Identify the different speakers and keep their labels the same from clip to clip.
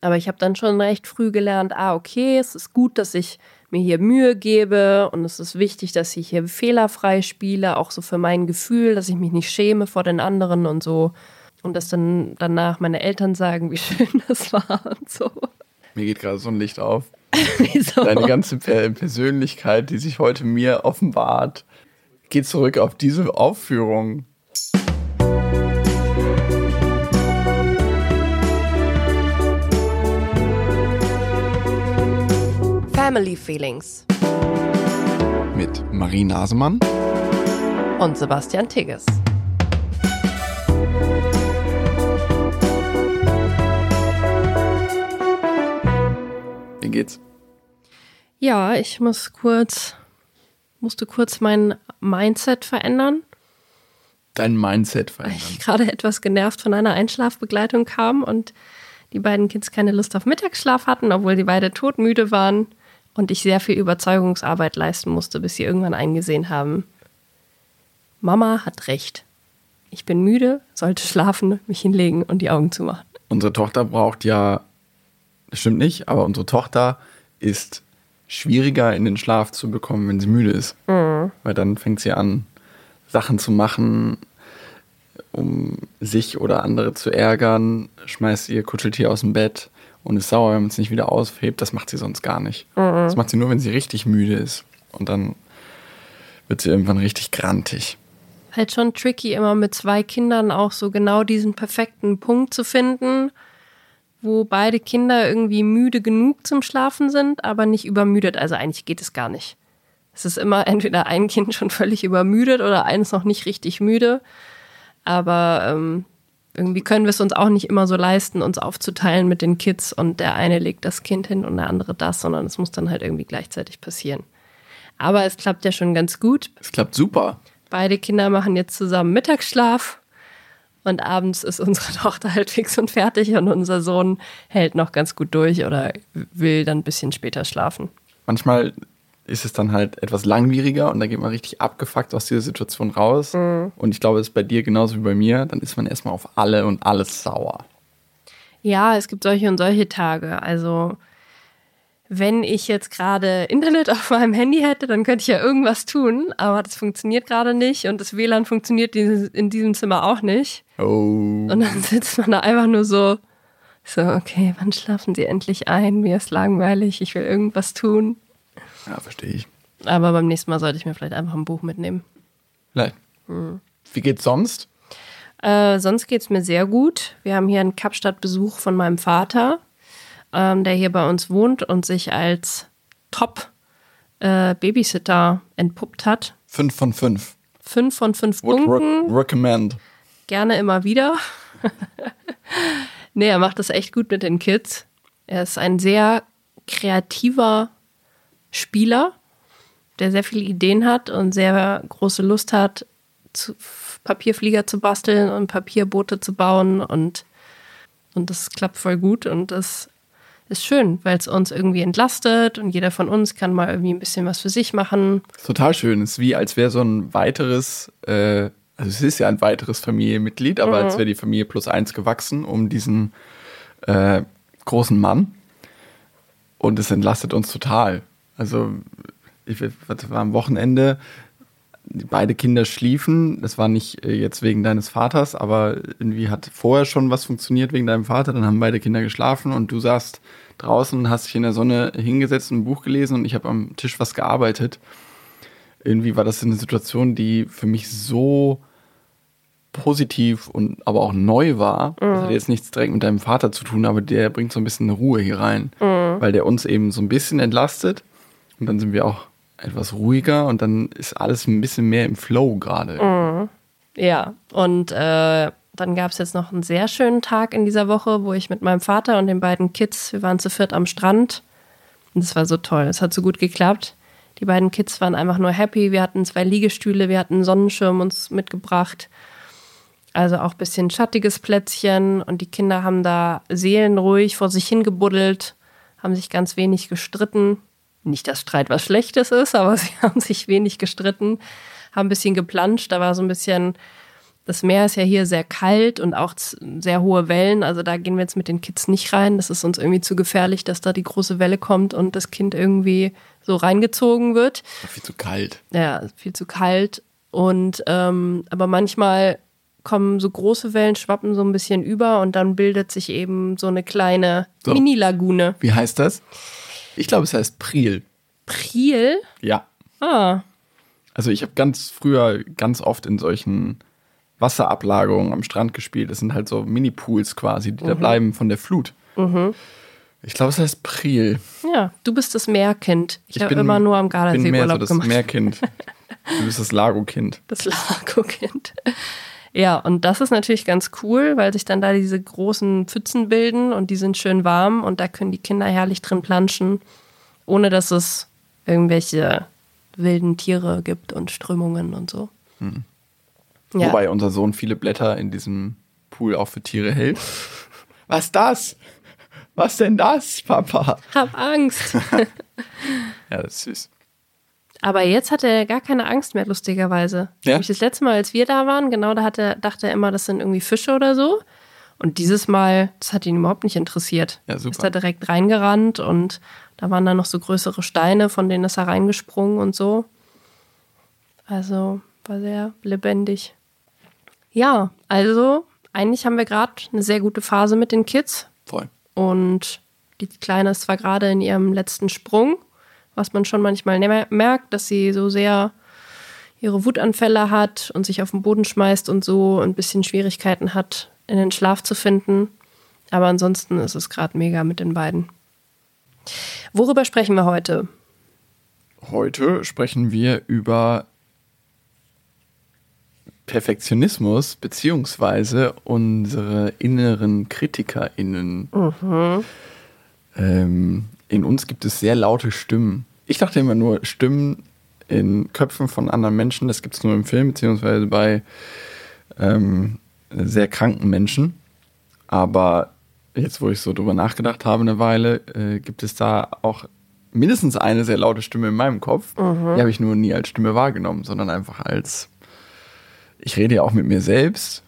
Speaker 1: Aber ich habe dann schon recht früh gelernt, ah, okay, es ist gut, dass ich mir hier Mühe gebe und es ist wichtig, dass ich hier fehlerfrei spiele, auch so für mein Gefühl, dass ich mich nicht schäme vor den anderen und so. Und dass dann danach meine Eltern sagen, wie schön das war und so.
Speaker 2: Mir geht gerade so ein Licht auf.
Speaker 1: Wieso?
Speaker 2: Deine ganze Per- Persönlichkeit, die sich heute mir offenbart, geht zurück auf diese Aufführung.
Speaker 1: Family Feelings
Speaker 2: Mit Marie Nasemann.
Speaker 1: und Sebastian Tigges.
Speaker 2: Wie geht's?
Speaker 1: Ja, ich muss kurz, musste kurz mein Mindset verändern,
Speaker 2: Dein Mindset
Speaker 1: weil
Speaker 2: verändern.
Speaker 1: ich gerade etwas genervt von einer Einschlafbegleitung kam und die beiden Kids keine Lust auf Mittagsschlaf hatten, obwohl die beide todmüde waren und ich sehr viel Überzeugungsarbeit leisten musste, bis sie irgendwann eingesehen haben, Mama hat recht. Ich bin müde, sollte schlafen, mich hinlegen und die Augen zumachen.
Speaker 2: Unsere Tochter braucht ja, das stimmt nicht, aber unsere Tochter ist schwieriger in den Schlaf zu bekommen, wenn sie müde ist. Weil dann fängt sie an, Sachen zu machen, um sich oder andere zu ärgern, schmeißt ihr Kuscheltier aus dem Bett und ist sauer, wenn man es nicht wieder aushebt. Das macht sie sonst gar nicht. Das macht sie nur, wenn sie richtig müde ist. Und dann wird sie irgendwann richtig grantig.
Speaker 1: halt schon tricky, immer mit zwei Kindern auch so genau diesen perfekten Punkt zu finden, wo beide Kinder irgendwie müde genug zum Schlafen sind, aber nicht übermüdet. Also eigentlich geht es gar nicht. Es ist immer entweder ein Kind schon völlig übermüdet oder eines noch nicht richtig müde. Aber ähm, irgendwie können wir es uns auch nicht immer so leisten, uns aufzuteilen mit den Kids und der eine legt das Kind hin und der andere das, sondern es muss dann halt irgendwie gleichzeitig passieren. Aber es klappt ja schon ganz gut.
Speaker 2: Es klappt super.
Speaker 1: Beide Kinder machen jetzt zusammen Mittagsschlaf und abends ist unsere Tochter halt fix und fertig und unser Sohn hält noch ganz gut durch oder will dann ein bisschen später schlafen.
Speaker 2: manchmal ist es dann halt etwas langwieriger und da geht man richtig abgefuckt aus dieser Situation raus. Und ich glaube, es ist bei dir genauso wie bei mir. Dann ist man erstmal auf alle und alles sauer.
Speaker 1: Ja, es gibt solche und solche Tage. Also wenn ich jetzt gerade Internet auf meinem Handy hätte, dann könnte ich ja irgendwas tun, aber das funktioniert gerade nicht und das WLAN funktioniert in diesem Zimmer auch nicht.
Speaker 2: Oh.
Speaker 1: Und dann sitzt man da einfach nur so, so, okay, wann schlafen sie endlich ein? Mir ist langweilig, ich will irgendwas tun.
Speaker 2: Ja, verstehe ich.
Speaker 1: Aber beim nächsten Mal sollte ich mir vielleicht einfach ein Buch mitnehmen.
Speaker 2: Vielleicht. Wie geht's sonst?
Speaker 1: Äh, sonst geht's mir sehr gut. Wir haben hier einen Kapstadt-Besuch von meinem Vater, ähm, der hier bei uns wohnt und sich als Top-Babysitter entpuppt hat.
Speaker 2: Fünf von fünf.
Speaker 1: Fünf von fünf
Speaker 2: Would
Speaker 1: Punkten.
Speaker 2: re recommend.
Speaker 1: gerne immer wieder. nee, er macht das echt gut mit den Kids. Er ist ein sehr kreativer Spieler, der sehr viele Ideen hat und sehr große Lust hat, zu, Papierflieger zu basteln und Papierboote zu bauen und, und das klappt voll gut und das ist schön, weil es uns irgendwie entlastet und jeder von uns kann mal irgendwie ein bisschen was für sich machen.
Speaker 2: Total schön. Es ist wie, als wäre so ein weiteres, äh, also es ist ja ein weiteres Familienmitglied, aber als wäre die Familie plus eins gewachsen um diesen äh, großen Mann. Und es entlastet uns total. Also, ich das war am Wochenende, beide Kinder schliefen. Das war nicht äh, jetzt wegen deines Vaters, aber irgendwie hat vorher schon was funktioniert wegen deinem Vater. Dann haben beide Kinder geschlafen und du saßt draußen und hast dich in der Sonne hingesetzt und ein Buch gelesen und ich habe am Tisch was gearbeitet. Irgendwie war das eine Situation, die für mich so positiv und aber auch neu war. Das hat jetzt nichts direkt mit deinem Vater zu tun, aber der bringt so ein bisschen eine Ruhe hier rein, weil der uns eben so ein bisschen entlastet und dann sind wir auch etwas ruhiger und dann ist alles ein bisschen mehr im Flow gerade.
Speaker 1: Ja, und äh, dann gab es jetzt noch einen sehr schönen Tag in dieser Woche, wo ich mit meinem Vater und den beiden Kids, wir waren zu viert am Strand. Und es war so toll, es hat so gut geklappt. Die beiden Kids waren einfach nur happy. Wir hatten zwei Liegestühle, wir hatten einen Sonnenschirm uns mitgebracht. Also auch ein bisschen schattiges Plätzchen. Und die Kinder haben da seelenruhig vor sich hingebuddelt, haben sich ganz wenig gestritten. Nicht, dass Streit was Schlechtes ist, aber sie haben sich wenig gestritten, haben ein bisschen geplanscht. Da war so ein bisschen Das Meer ist ja hier sehr kalt und auch sehr hohe Wellen. Also da gehen wir jetzt mit den Kids nicht rein. Das ist uns irgendwie zu gefährlich, dass da die große Welle kommt und das Kind irgendwie so reingezogen wird.
Speaker 2: Viel zu kalt.
Speaker 1: Ja, viel zu kalt. Und ähm, aber manchmal kommen so große Wellen, schwappen so ein bisschen über und dann bildet sich eben so eine kleine so. Mini-Lagune.
Speaker 2: Wie heißt das? Ich glaube, es heißt Priel.
Speaker 1: Priel?
Speaker 2: Ja.
Speaker 1: Ah.
Speaker 2: Also ich habe ganz früher ganz oft in solchen Wasserablagerungen am Strand gespielt. Das sind halt so Mini-Pools quasi, die mhm. da bleiben von der Flut.
Speaker 1: Mhm.
Speaker 2: Ich glaube, es heißt Priel.
Speaker 1: Ja, du bist das Meerkind. Ich, ich habe immer nur am Gardasee bin mehr Urlaub so
Speaker 2: das
Speaker 1: gemacht.
Speaker 2: Meerkind. Du bist das Lago-Kind.
Speaker 1: Das Lago-Kind. Ja, und das ist natürlich ganz cool, weil sich dann da diese großen Pfützen bilden und die sind schön warm und da können die Kinder herrlich drin planschen, ohne dass es irgendwelche wilden Tiere gibt und Strömungen und so.
Speaker 2: Hm. Ja. Wobei unser Sohn viele Blätter in diesem Pool auch für Tiere hält. Was das? Was denn das, Papa?
Speaker 1: Hab Angst.
Speaker 2: ja, das ist süß.
Speaker 1: Aber jetzt hat er gar keine Angst mehr, lustigerweise. Ja? Das letzte Mal, als wir da waren, genau, da hat er, dachte er immer, das sind irgendwie Fische oder so. Und dieses Mal, das hat ihn überhaupt nicht interessiert.
Speaker 2: Ja, super.
Speaker 1: Ist da direkt reingerannt und da waren dann noch so größere Steine, von denen ist er reingesprungen und so. Also war sehr lebendig. Ja, also eigentlich haben wir gerade eine sehr gute Phase mit den Kids.
Speaker 2: Voll.
Speaker 1: Und die Kleine ist zwar gerade in ihrem letzten Sprung, was man schon manchmal merkt, dass sie so sehr ihre Wutanfälle hat und sich auf den Boden schmeißt und so ein bisschen Schwierigkeiten hat, in den Schlaf zu finden. Aber ansonsten ist es gerade mega mit den beiden. Worüber sprechen wir heute?
Speaker 2: Heute sprechen wir über Perfektionismus beziehungsweise unsere inneren KritikerInnen.
Speaker 1: Mhm.
Speaker 2: Ähm, in uns gibt es sehr laute Stimmen. Ich dachte immer nur Stimmen in Köpfen von anderen Menschen. Das gibt es nur im Film, beziehungsweise bei ähm, sehr kranken Menschen. Aber jetzt, wo ich so drüber nachgedacht habe eine Weile, äh, gibt es da auch mindestens eine sehr laute Stimme in meinem Kopf.
Speaker 1: Mhm.
Speaker 2: Die habe ich nur nie als Stimme wahrgenommen, sondern einfach als, ich rede ja auch mit mir selbst.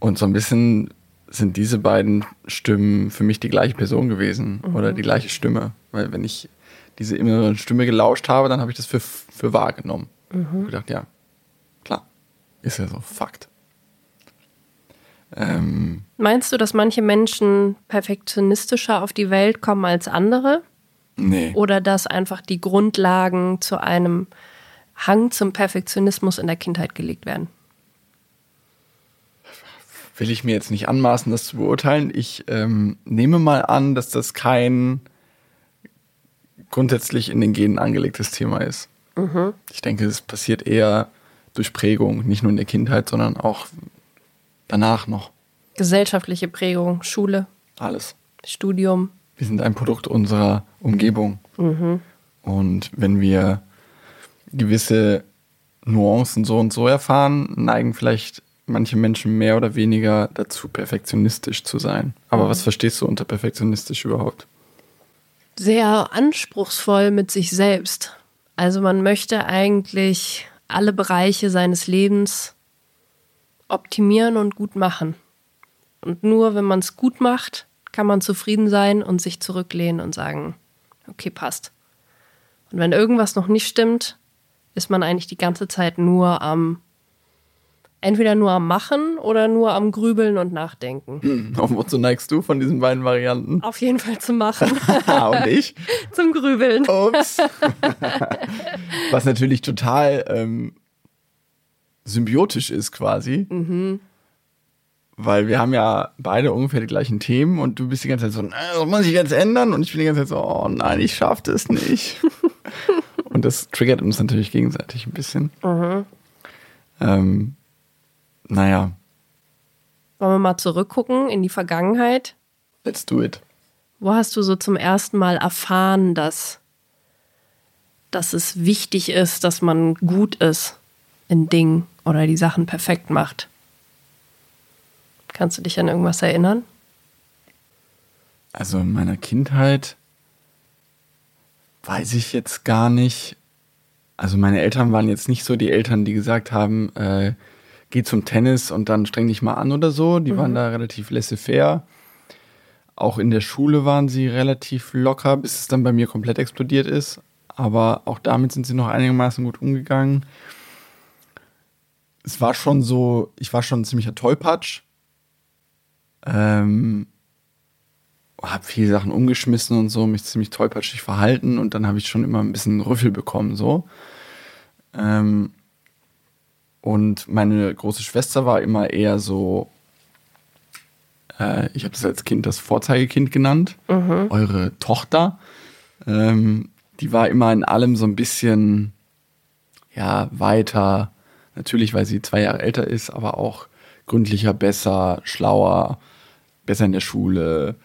Speaker 2: Und so ein bisschen sind diese beiden Stimmen für mich die gleiche Person gewesen mhm. oder die gleiche Stimme. Weil wenn ich diese innere Stimme gelauscht habe, dann habe ich das für, für wahrgenommen.
Speaker 1: Mhm.
Speaker 2: Und gedacht, ja, klar, ist ja so Fakt. Ähm,
Speaker 1: Meinst du, dass manche Menschen perfektionistischer auf die Welt kommen als andere?
Speaker 2: Nee.
Speaker 1: Oder dass einfach die Grundlagen zu einem Hang zum Perfektionismus in der Kindheit gelegt werden?
Speaker 2: will ich mir jetzt nicht anmaßen, das zu beurteilen. Ich ähm, nehme mal an, dass das kein grundsätzlich in den Genen angelegtes Thema ist.
Speaker 1: Mhm.
Speaker 2: Ich denke, es passiert eher durch Prägung, nicht nur in der Kindheit, sondern auch danach noch.
Speaker 1: Gesellschaftliche Prägung, Schule.
Speaker 2: Alles.
Speaker 1: Studium.
Speaker 2: Wir sind ein Produkt unserer Umgebung.
Speaker 1: Mhm.
Speaker 2: Und wenn wir gewisse Nuancen so und so erfahren, neigen vielleicht manche Menschen mehr oder weniger dazu, perfektionistisch zu sein. Aber mhm. was verstehst du unter perfektionistisch überhaupt?
Speaker 1: Sehr anspruchsvoll mit sich selbst. Also man möchte eigentlich alle Bereiche seines Lebens optimieren und gut machen. Und nur wenn man es gut macht, kann man zufrieden sein und sich zurücklehnen und sagen, okay, passt. Und wenn irgendwas noch nicht stimmt, ist man eigentlich die ganze Zeit nur am entweder nur am Machen oder nur am Grübeln und Nachdenken.
Speaker 2: Hm, wozu neigst du von diesen beiden Varianten?
Speaker 1: Auf jeden Fall zum Machen.
Speaker 2: und ich?
Speaker 1: Zum Grübeln.
Speaker 2: Ups. Was natürlich total ähm, symbiotisch ist quasi.
Speaker 1: Mhm.
Speaker 2: Weil wir haben ja beide ungefähr die gleichen Themen und du bist die ganze Zeit so, das muss ich jetzt ändern? Und ich bin die ganze Zeit so, oh nein, ich schaff das nicht. und das triggert uns natürlich gegenseitig ein bisschen.
Speaker 1: Mhm.
Speaker 2: Ähm, naja.
Speaker 1: Wollen wir mal zurückgucken in die Vergangenheit?
Speaker 2: Let's do it.
Speaker 1: Wo hast du so zum ersten Mal erfahren, dass, dass es wichtig ist, dass man gut ist in Dingen oder die Sachen perfekt macht? Kannst du dich an irgendwas erinnern?
Speaker 2: Also in meiner Kindheit weiß ich jetzt gar nicht. Also meine Eltern waren jetzt nicht so die Eltern, die gesagt haben, äh, geh zum Tennis und dann streng dich mal an oder so. Die
Speaker 1: Mhm.
Speaker 2: waren da relativ laissez-faire. Auch in der Schule waren sie relativ locker, bis es dann bei mir komplett explodiert ist. Aber auch damit sind sie noch einigermaßen gut umgegangen. Es war schon so, ich war schon ein ziemlicher Tollpatsch. Ähm, habe viele Sachen umgeschmissen und so, mich ziemlich tollpatschig verhalten und dann habe ich schon immer ein bisschen Rüffel bekommen, so. Ähm, und meine große Schwester war immer eher so, äh, ich habe das als Kind das Vorzeigekind genannt, eure Tochter. Ähm, die war immer in allem so ein bisschen, ja, weiter. Natürlich, weil sie zwei Jahre älter ist, aber auch gründlicher, besser, schlauer, besser in der Schule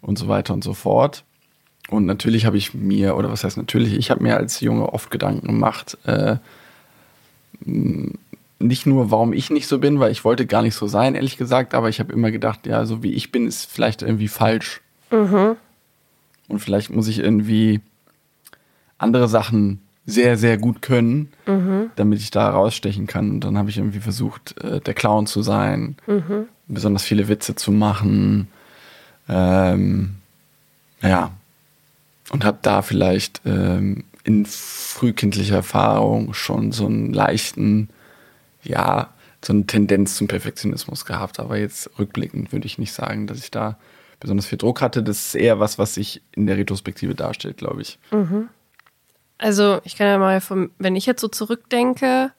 Speaker 2: und so weiter und so fort. Und natürlich habe ich mir, oder was heißt natürlich, ich habe mir als Junge oft Gedanken gemacht, äh, nicht nur, warum ich nicht so bin, weil ich wollte gar nicht so sein, ehrlich gesagt, aber ich habe immer gedacht, ja, so wie ich bin, ist vielleicht irgendwie falsch. Und vielleicht muss ich irgendwie andere Sachen sehr, sehr gut können, damit ich da rausstechen kann. Und dann habe ich irgendwie versucht, äh, der Clown zu sein, besonders viele Witze zu machen. Ähm, ja. Und habe da vielleicht ähm, in frühkindlicher Erfahrung schon so einen leichten, ja, so eine Tendenz zum Perfektionismus gehabt. Aber jetzt rückblickend würde ich nicht sagen, dass ich da besonders viel Druck hatte. Das ist eher was, was sich in der Retrospektive darstellt, glaube ich.
Speaker 1: Also ich kann ja mal, vom, wenn ich jetzt so zurückdenke,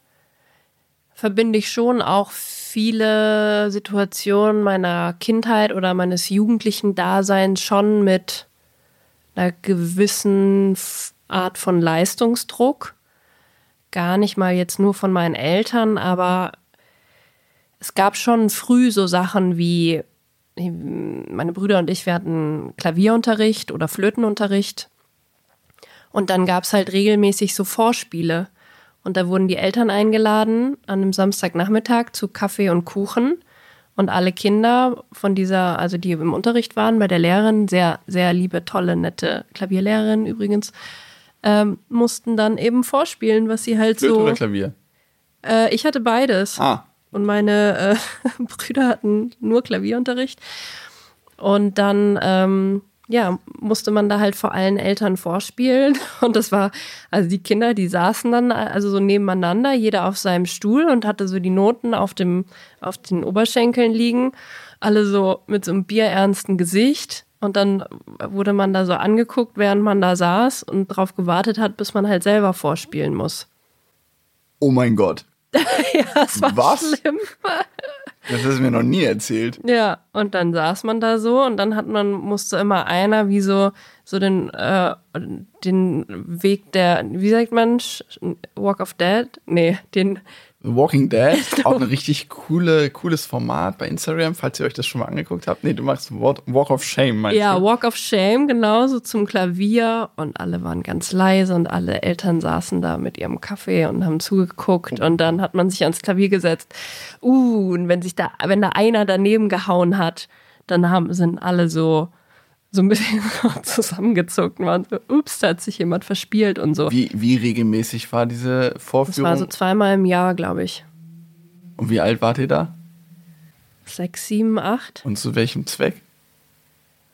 Speaker 1: verbinde ich schon auch viele Situationen meiner Kindheit oder meines jugendlichen Daseins schon mit einer gewissen Art von Leistungsdruck. Gar nicht mal jetzt nur von meinen Eltern, aber es gab schon früh so Sachen wie meine Brüder und ich, wir hatten Klavierunterricht oder Flötenunterricht. Und dann gab es halt regelmäßig so Vorspiele. Und da wurden die Eltern eingeladen an einem Samstagnachmittag zu Kaffee und Kuchen. Und alle Kinder von dieser, also die im Unterricht waren, bei der Lehrerin, sehr, sehr liebe, tolle, nette Klavierlehrerin übrigens, ähm, mussten dann eben vorspielen, was sie halt
Speaker 2: Flöte
Speaker 1: so.
Speaker 2: oder Klavier?
Speaker 1: Äh, ich hatte beides.
Speaker 2: Ah,
Speaker 1: Und meine äh, Brüder hatten nur Klavierunterricht. Und dann, ähm, ja, musste man da halt vor allen Eltern vorspielen. Und das war, also die Kinder, die saßen dann also so nebeneinander, jeder auf seinem Stuhl und hatte so die Noten auf dem, auf den Oberschenkeln liegen. Alle so mit so einem bierernsten Gesicht. Und dann wurde man da so angeguckt, während man da saß und drauf gewartet hat, bis man halt selber vorspielen muss.
Speaker 2: oh mein Gott.
Speaker 1: Ja, das war
Speaker 2: Was?
Speaker 1: schlimm.
Speaker 2: Das hast du mir noch nie erzählt.
Speaker 1: Ja, und dann saß man da so und dann hat man, musste immer einer wie so, so den, äh, den Weg der, wie sagt man, Walk of Dead? Nee, den,
Speaker 2: The Walking Dead, auch ein richtig coole, cooles Format bei Instagram, falls ihr euch das schon mal angeguckt habt. Nee, du machst Walk of Shame, meinst
Speaker 1: ja,
Speaker 2: du?
Speaker 1: Walk of Shame, genauso zum Klavier und alle waren ganz leise und alle Eltern saßen da mit ihrem Kaffee und haben zugeguckt und dann hat man sich ans Klavier gesetzt. Uh, und wenn sich da, wenn da einer daneben gehauen hat, dann haben, sind alle so, so ein bisschen zusammengezuckt und waren ups, da hat sich jemand verspielt und so.
Speaker 2: Wie, wie regelmäßig war diese
Speaker 1: Das
Speaker 2: Vorführung?
Speaker 1: war so zweimal im Jahr, glaube ich.
Speaker 2: Und wie alt wart ihr da?
Speaker 1: Sechs, sieben, acht.
Speaker 2: Und zu welchem Zweck?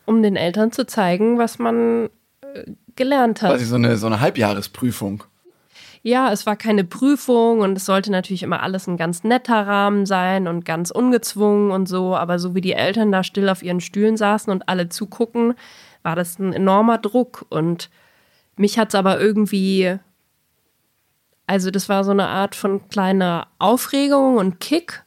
Speaker 1: Um den Eltern zu zeigen, was man äh, gelernt hat.
Speaker 2: Quasi so eine, so eine Halbjahresprüfung.
Speaker 1: Ja, es war keine Prüfung und es sollte natürlich immer alles ein ganz netter Rahmen sein und ganz ungezwungen und so. Aber so wie die Eltern da still auf ihren Stühlen saßen und alle zugucken, war das ein enormer Druck. Und mich hat's aber irgendwie, also das war so eine Art von kleiner Aufregung und Kick.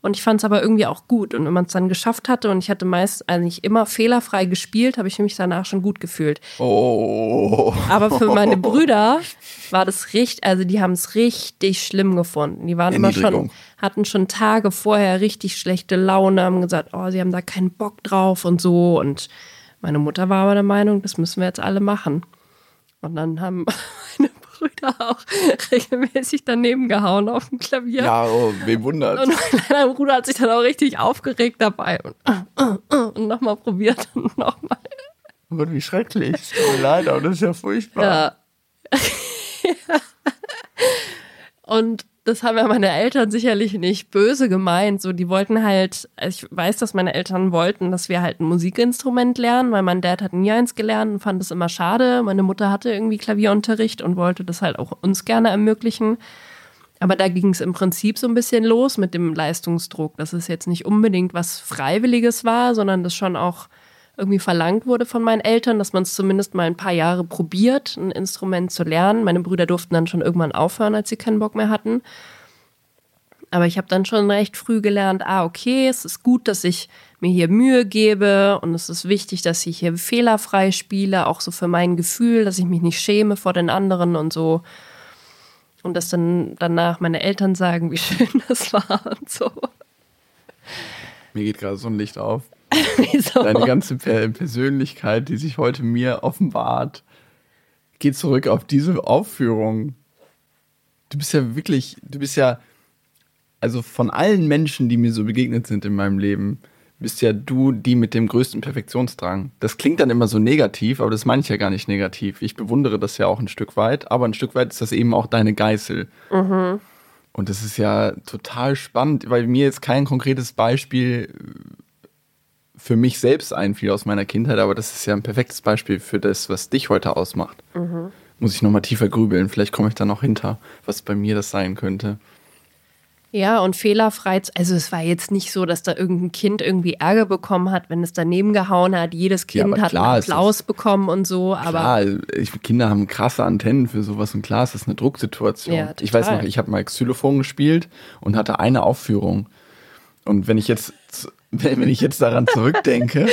Speaker 1: Und ich fand es aber irgendwie auch gut. Und wenn man es dann geschafft hatte und ich hatte meist eigentlich immer fehlerfrei gespielt, habe ich mich danach schon gut gefühlt.
Speaker 2: Oh.
Speaker 1: Aber für meine Brüder war das richtig, also die haben es richtig schlimm gefunden. Die waren immer schon, hatten schon Tage vorher richtig schlechte Laune, haben gesagt, oh, sie haben da keinen Bock drauf und so. Und meine Mutter war aber der Meinung, das müssen wir jetzt alle machen. Und dann haben meine Brüder auch regelmäßig daneben gehauen auf dem Klavier.
Speaker 2: Ja, oh, wem wundert.
Speaker 1: Und mein kleiner Bruder hat sich dann auch richtig aufgeregt dabei und, und nochmal probiert und nochmal.
Speaker 2: Oh Gott, wie schrecklich. Tut mir leid, aber das ist ja furchtbar.
Speaker 1: Ja. Und das haben ja meine Eltern sicherlich nicht böse gemeint. So, die wollten halt, ich weiß, dass meine Eltern wollten, dass wir halt ein Musikinstrument lernen, weil mein Dad hat nie eins gelernt und fand es immer schade. Meine Mutter hatte irgendwie Klavierunterricht und wollte das halt auch uns gerne ermöglichen. Aber da ging es im Prinzip so ein bisschen los mit dem Leistungsdruck, dass es jetzt nicht unbedingt was Freiwilliges war, sondern das schon auch irgendwie verlangt wurde von meinen Eltern, dass man es zumindest mal ein paar Jahre probiert, ein Instrument zu lernen. Meine Brüder durften dann schon irgendwann aufhören, als sie keinen Bock mehr hatten. Aber ich habe dann schon recht früh gelernt, ah, okay, es ist gut, dass ich mir hier Mühe gebe und es ist wichtig, dass ich hier fehlerfrei spiele, auch so für mein Gefühl, dass ich mich nicht schäme vor den anderen und so. Und dass dann danach meine Eltern sagen, wie schön das war und so.
Speaker 2: Mir geht gerade so ein Licht auf. Wieso? Deine ganze Persönlichkeit, die sich heute mir offenbart, geht zurück auf diese Aufführung. Du bist ja wirklich, du bist ja, also von allen Menschen, die mir so begegnet sind in meinem Leben, bist ja du die mit dem größten Perfektionsdrang. Das klingt dann immer so negativ, aber das meine ich ja gar nicht negativ. Ich bewundere das ja auch ein Stück weit, aber ein Stück weit ist das eben auch deine Geißel. Mhm. Und das ist ja total spannend, weil mir jetzt kein konkretes Beispiel für mich selbst einfiel aus meiner Kindheit, aber das ist ja ein perfektes Beispiel für das, was dich heute ausmacht. Mhm. Muss ich nochmal tiefer grübeln, vielleicht komme ich da noch hinter, was bei mir das sein könnte.
Speaker 1: Ja, und fehlerfrei, also es war jetzt nicht so, dass da irgendein Kind irgendwie Ärger bekommen hat, wenn es daneben gehauen hat. Jedes Kind ja, hat einen Applaus bekommen und so. Aber
Speaker 2: klar, ich, Kinder haben krasse Antennen für sowas und klar, es ist eine Drucksituation. Ja, ich weiß noch, ich habe mal Xylophon gespielt und hatte eine Aufführung. Und wenn ich jetzt wenn ich jetzt daran zurückdenke.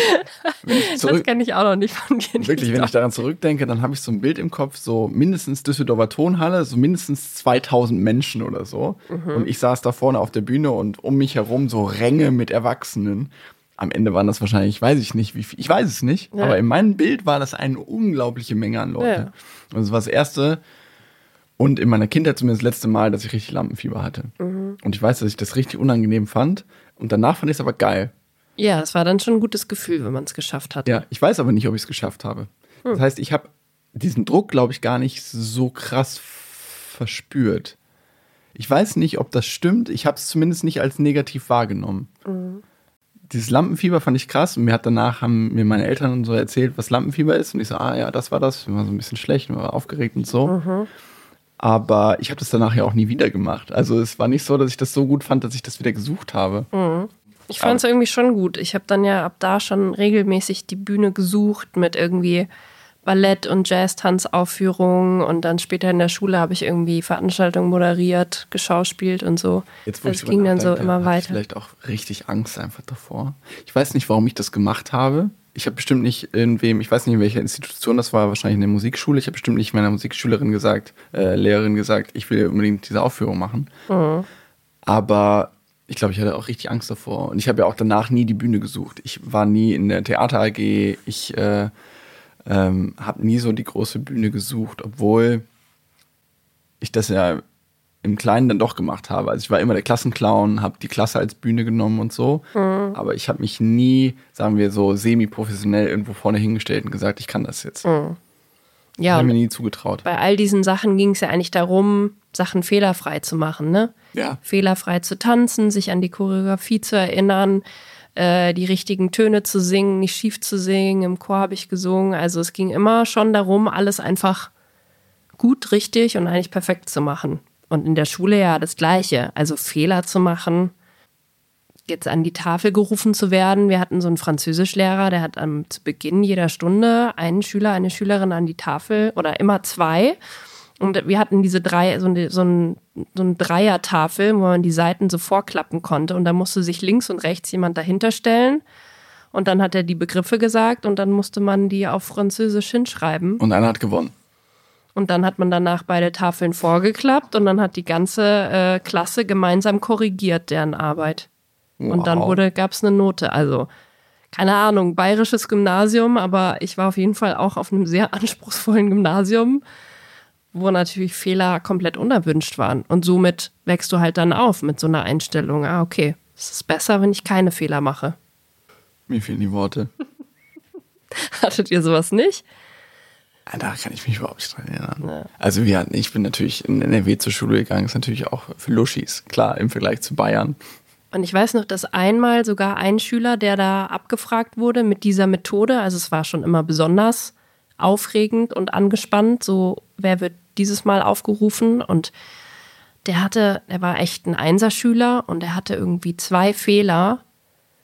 Speaker 1: Zurück, das kenne ich auch noch nicht von dir.
Speaker 2: Wirklich, wenn ich daran zurückdenke, dann habe ich so ein Bild im Kopf, so mindestens Düsseldorfer Tonhalle, so mindestens 2000 Menschen oder so. Mhm. Und ich saß da vorne auf der Bühne und um mich herum so Ränge mit Erwachsenen. Am Ende waren das wahrscheinlich, weiß ich nicht, wie viel, ich weiß es nicht, ja. aber in meinem Bild war das eine unglaubliche Menge an Leuten. Ja. Und das war das erste und in meiner Kindheit zumindest das letzte Mal, dass ich richtig Lampenfieber hatte. Mhm. Und ich weiß, dass ich das richtig unangenehm fand und danach fand ich es aber geil.
Speaker 1: Ja, es war dann schon ein gutes Gefühl, wenn man es geschafft hat.
Speaker 2: Ja, ich weiß aber nicht, ob ich es geschafft habe. Hm. Das heißt, ich habe diesen Druck, glaube ich, gar nicht so krass verspürt. Ich weiß nicht, ob das stimmt. Ich habe es zumindest nicht als negativ wahrgenommen. Mhm. Dieses Lampenfieber fand ich krass. Und mir hat danach haben mir meine Eltern so erzählt, was Lampenfieber ist. Und ich so, ah ja, das war das. Ich war so ein bisschen schlecht, war aufgeregt und so. Mhm. Aber ich habe das danach ja auch nie wieder gemacht. Also es war nicht so, dass ich das so gut fand, dass ich das wieder gesucht habe. Mhm.
Speaker 1: Ich fand es irgendwie schon gut. Ich habe dann ja ab da schon regelmäßig die Bühne gesucht mit irgendwie Ballett- und Jazz-Tanzaufführungen und dann später in der Schule habe ich irgendwie Veranstaltungen moderiert, geschauspielt und so.
Speaker 2: Jetzt, wo das ging dann so immer weiter. Ich vielleicht auch richtig Angst einfach davor. Ich weiß nicht, warum ich das gemacht habe ich habe bestimmt nicht irgendwem, ich weiß nicht, in welcher Institution das war, wahrscheinlich in der Musikschule. Ich habe bestimmt nicht meiner Musikschülerin gesagt, äh, Lehrerin gesagt, ich will unbedingt diese Aufführung machen. Mhm. Aber ich glaube, ich hatte auch richtig Angst davor. Und ich habe ja auch danach nie die Bühne gesucht. Ich war nie in der Theater AG. Ich äh, ähm, habe nie so die große Bühne gesucht, obwohl ich das ja im Kleinen dann doch gemacht habe. Also ich war immer der Klassenclown, habe die Klasse als Bühne genommen und so. Mhm. Aber ich habe mich nie, sagen wir so, semi-professionell irgendwo vorne hingestellt und gesagt, ich kann das jetzt. Mhm.
Speaker 1: Ja.
Speaker 2: Habe mir nie zugetraut.
Speaker 1: Bei all diesen Sachen ging es ja eigentlich darum, Sachen fehlerfrei zu machen, ne?
Speaker 2: Ja.
Speaker 1: Fehlerfrei zu tanzen, sich an die Choreografie zu erinnern, äh, die richtigen Töne zu singen, nicht schief zu singen. Im Chor habe ich gesungen. Also es ging immer schon darum, alles einfach gut, richtig und eigentlich perfekt zu machen. Und in der Schule ja das Gleiche. Also Fehler zu machen, jetzt an die Tafel gerufen zu werden. Wir hatten so einen Französischlehrer, der hat am, zu Beginn jeder Stunde einen Schüler, eine Schülerin an die Tafel oder immer zwei. Und wir hatten diese drei, so eine, so ein, so ein Dreiertafel, wo man die Seiten so vorklappen konnte. Und da musste sich links und rechts jemand dahinter stellen. Und dann hat er die Begriffe gesagt und dann musste man die auf Französisch hinschreiben.
Speaker 2: Und einer hat gewonnen.
Speaker 1: Und dann hat man danach beide Tafeln vorgeklappt und dann hat die ganze äh, Klasse gemeinsam korrigiert deren Arbeit. Wow. Und dann wurde, gab es eine Note. Also, keine Ahnung, bayerisches Gymnasium, aber ich war auf jeden Fall auch auf einem sehr anspruchsvollen Gymnasium, wo natürlich Fehler komplett unerwünscht waren. Und somit wächst du halt dann auf mit so einer Einstellung. Ah, okay, es ist besser, wenn ich keine Fehler mache.
Speaker 2: Mir fehlen die Worte.
Speaker 1: Hattet ihr sowas nicht?
Speaker 2: Ja, da kann ich mich überhaupt nicht dran erinnern. Ja. Also wir hatten, ich bin natürlich in NRW zur Schule gegangen, ist natürlich auch für Luschis, klar, im Vergleich zu Bayern.
Speaker 1: Und ich weiß noch, dass einmal sogar ein Schüler, der da abgefragt wurde mit dieser Methode, also es war schon immer besonders aufregend und angespannt, so wer wird dieses Mal aufgerufen und der hatte, der war echt ein Einserschüler und er hatte irgendwie zwei Fehler,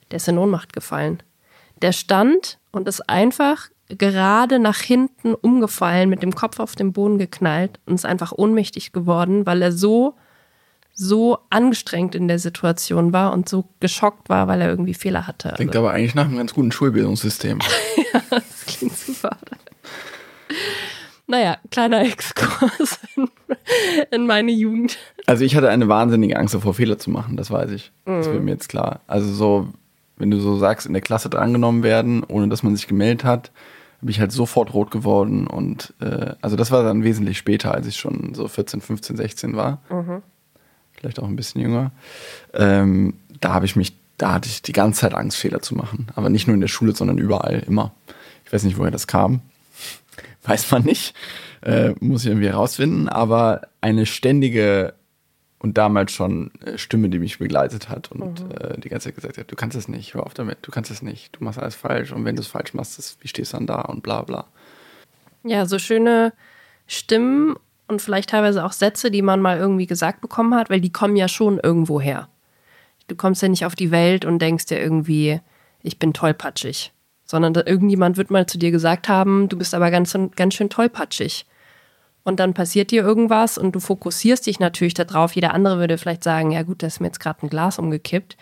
Speaker 1: der ist in Ohnmacht gefallen. Der stand und ist einfach gerade nach hinten umgefallen, mit dem Kopf auf den Boden geknallt und ist einfach ohnmächtig geworden, weil er so, so angestrengt in der Situation war und so geschockt war, weil er irgendwie Fehler hatte.
Speaker 2: Klingt aber eigentlich nach einem ganz guten Schulbildungssystem.
Speaker 1: ja, das klingt super. Naja, kleiner Exkurs in, in, meine Jugend.
Speaker 2: Also ich hatte eine wahnsinnige Angst davor, Fehler zu machen, das weiß ich. Das wird mir jetzt klar. Also so, wenn du so sagst, in der Klasse drangenommen werden, ohne dass man sich gemeldet hat, bin ich halt sofort rot geworden und äh, also das war dann wesentlich später, als ich schon so 14, 15, 16 war. Mhm. Vielleicht auch ein bisschen jünger. Ähm, da habe ich mich, da hatte ich die ganze Zeit Angst, Fehler zu machen. Aber nicht nur in der Schule, sondern überall, immer. Ich weiß nicht, woher das kam. Weiß man nicht. Äh, muss ich irgendwie herausfinden. Aber eine ständige und damals schon äh, Stimme, die mich begleitet hat und mhm. äh, die ganze Zeit gesagt hat, du kannst es nicht, hör auf damit, du kannst es nicht, du machst alles falsch und wenn du es falsch machst, das, wie stehst du dann da und bla bla.
Speaker 1: Ja, so schöne Stimmen und vielleicht teilweise auch Sätze, die man mal irgendwie gesagt bekommen hat, weil die kommen ja schon irgendwo her. Du kommst ja nicht auf die Welt und denkst dir irgendwie, ich bin tollpatschig, sondern irgendjemand wird mal zu dir gesagt haben, du bist aber ganz, ganz schön tollpatschig und dann passiert dir irgendwas und du fokussierst dich natürlich darauf. Jeder andere würde vielleicht sagen, ja gut, da ist mir jetzt gerade ein Glas umgekippt.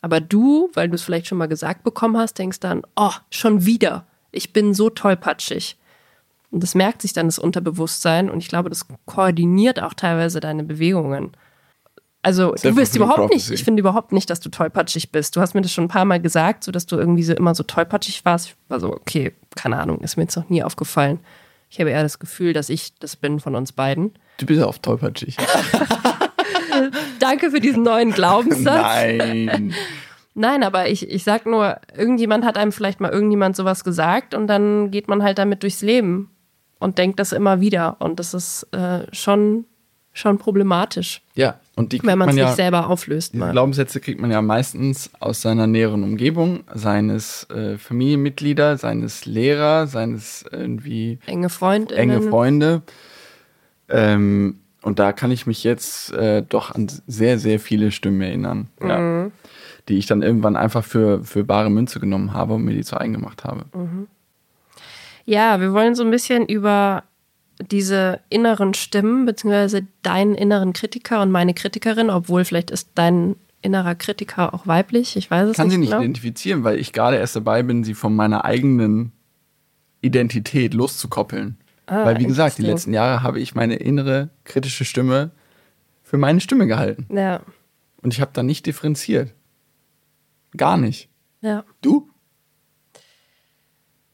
Speaker 1: Aber du, weil du es vielleicht schon mal gesagt bekommen hast, denkst dann, oh, schon wieder. Ich bin so tollpatschig. Und das merkt sich dann das Unterbewusstsein und ich glaube, das koordiniert auch teilweise deine Bewegungen. Also du bist überhaupt nicht, ich finde überhaupt nicht, dass du tollpatschig bist. Du hast mir das schon ein paar Mal gesagt, so dass du irgendwie so immer so tollpatschig warst. Ich war so, okay, keine Ahnung, ist mir jetzt noch nie aufgefallen. Ich habe eher das Gefühl, dass ich das bin von uns beiden.
Speaker 2: Du bist auch tollpatschig.
Speaker 1: Danke für diesen neuen Glaubenssatz.
Speaker 2: Nein.
Speaker 1: Nein, aber ich, ich sag nur, irgendjemand hat einem vielleicht mal irgendjemand sowas gesagt und dann geht man halt damit durchs Leben und denkt das immer wieder. Und das ist äh, schon, schon problematisch.
Speaker 2: Ja, und die
Speaker 1: wenn man es
Speaker 2: ja,
Speaker 1: nicht selber auflöst.
Speaker 2: Mal. Glaubenssätze kriegt man ja meistens aus seiner näheren Umgebung, seines äh, Familienmitglieder, seines Lehrer, seines irgendwie
Speaker 1: enge Freunde.
Speaker 2: Enge Freunde. Ähm, und da kann ich mich jetzt äh, doch an sehr, sehr viele Stimmen erinnern, mhm. ja, die ich dann irgendwann einfach für, für bare Münze genommen habe und mir die zu eigen gemacht habe.
Speaker 1: Mhm. Ja, wir wollen so ein bisschen über diese inneren Stimmen, beziehungsweise deinen inneren Kritiker und meine Kritikerin, obwohl vielleicht ist dein innerer Kritiker auch weiblich, ich weiß es
Speaker 2: Kann
Speaker 1: nicht.
Speaker 2: Kann sie nicht
Speaker 1: genau.
Speaker 2: identifizieren, weil ich gerade erst dabei bin, sie von meiner eigenen Identität loszukoppeln. Ah, weil, wie gesagt, die letzten Jahre habe ich meine innere kritische Stimme für meine Stimme gehalten.
Speaker 1: Ja.
Speaker 2: Und ich habe da nicht differenziert. Gar nicht.
Speaker 1: Ja.
Speaker 2: Du?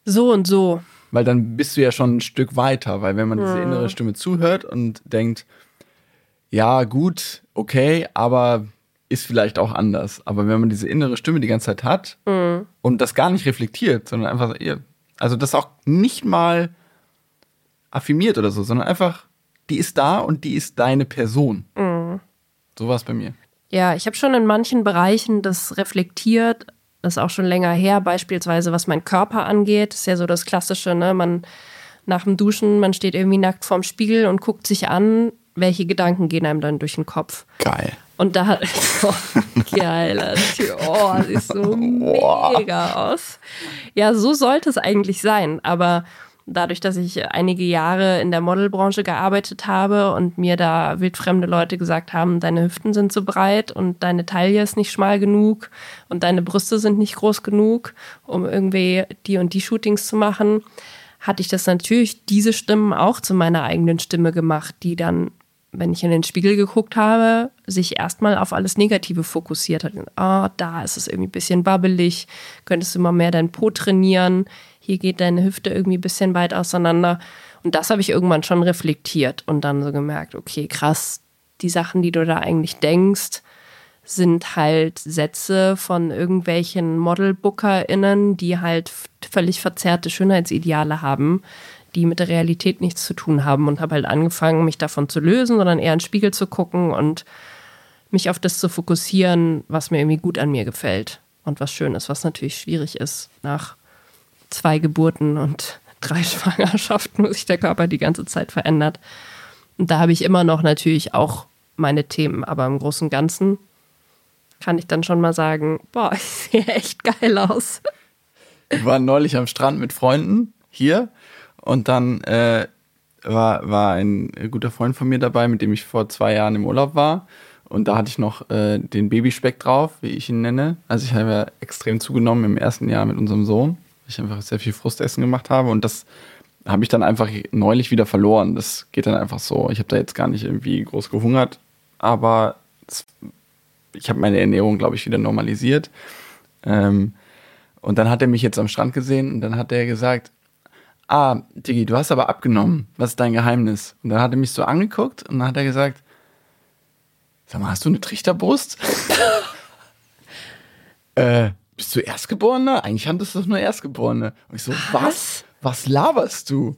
Speaker 1: So und so
Speaker 2: weil dann bist du ja schon ein Stück weiter, weil wenn man diese innere Stimme zuhört und denkt, ja, gut, okay, aber ist vielleicht auch anders. Aber wenn man diese innere Stimme die ganze Zeit hat mhm. und das gar nicht reflektiert, sondern einfach, also das auch nicht mal affirmiert oder so, sondern einfach, die ist da und die ist deine Person. Mhm. So war es bei mir.
Speaker 1: Ja, ich habe schon in manchen Bereichen das reflektiert, das ist auch schon länger her, beispielsweise was mein Körper angeht. Das ist ja so das Klassische, ne? Man nach dem Duschen, man steht irgendwie nackt vorm Spiegel und guckt sich an, welche Gedanken gehen einem dann durch den Kopf.
Speaker 2: Geil.
Speaker 1: Und da hat oh, geil, oh, sieht so mega aus. Ja, so sollte es eigentlich sein, aber dadurch, dass ich einige Jahre in der Modelbranche gearbeitet habe und mir da wildfremde Leute gesagt haben, deine Hüften sind zu breit und deine Taille ist nicht schmal genug und deine Brüste sind nicht groß genug, um irgendwie die und die Shootings zu machen, hatte ich das natürlich diese Stimmen auch zu meiner eigenen Stimme gemacht, die dann wenn ich in den Spiegel geguckt habe, sich erstmal auf alles Negative fokussiert hat. Oh, da ist es irgendwie ein bisschen wabbelig, könntest du mal mehr dein Po trainieren, hier geht deine Hüfte irgendwie ein bisschen weit auseinander. Und das habe ich irgendwann schon reflektiert und dann so gemerkt, okay, krass, die Sachen, die du da eigentlich denkst, sind halt Sätze von irgendwelchen Model-BookerInnen, die halt völlig verzerrte Schönheitsideale haben, die mit der Realität nichts zu tun haben und habe halt angefangen, mich davon zu lösen, sondern eher in den Spiegel zu gucken und mich auf das zu fokussieren, was mir irgendwie gut an mir gefällt und was schön ist, was natürlich schwierig ist. Nach zwei Geburten und drei Schwangerschaften, wo sich der Körper die ganze Zeit verändert. Und da habe ich immer noch natürlich auch meine Themen, aber im Großen und Ganzen kann ich dann schon mal sagen, boah, ich sehe echt geil aus.
Speaker 2: Wir waren neulich am Strand mit Freunden hier und dann äh, war, war ein guter Freund von mir dabei, mit dem ich vor zwei Jahren im Urlaub war. Und da hatte ich noch äh, den Babyspeck drauf, wie ich ihn nenne. Also ich habe ja extrem zugenommen im ersten Jahr mit unserem Sohn. Ich einfach sehr viel Frustessen gemacht habe und das habe ich dann einfach neulich wieder verloren. Das geht dann einfach so. Ich habe da jetzt gar nicht irgendwie groß gehungert, aber das, ich habe meine Ernährung, glaube ich, wieder normalisiert. Ähm, und dann hat er mich jetzt am Strand gesehen und dann hat er gesagt, ah, Digi, du hast aber abgenommen. Was ist dein Geheimnis? Und dann hat er mich so angeguckt und dann hat er gesagt, sag mal, hast du eine Trichterbrust? äh, bist du Erstgeborener? Eigentlich haben das doch nur Erstgeborene. Und ich so, was? was? Was laberst du?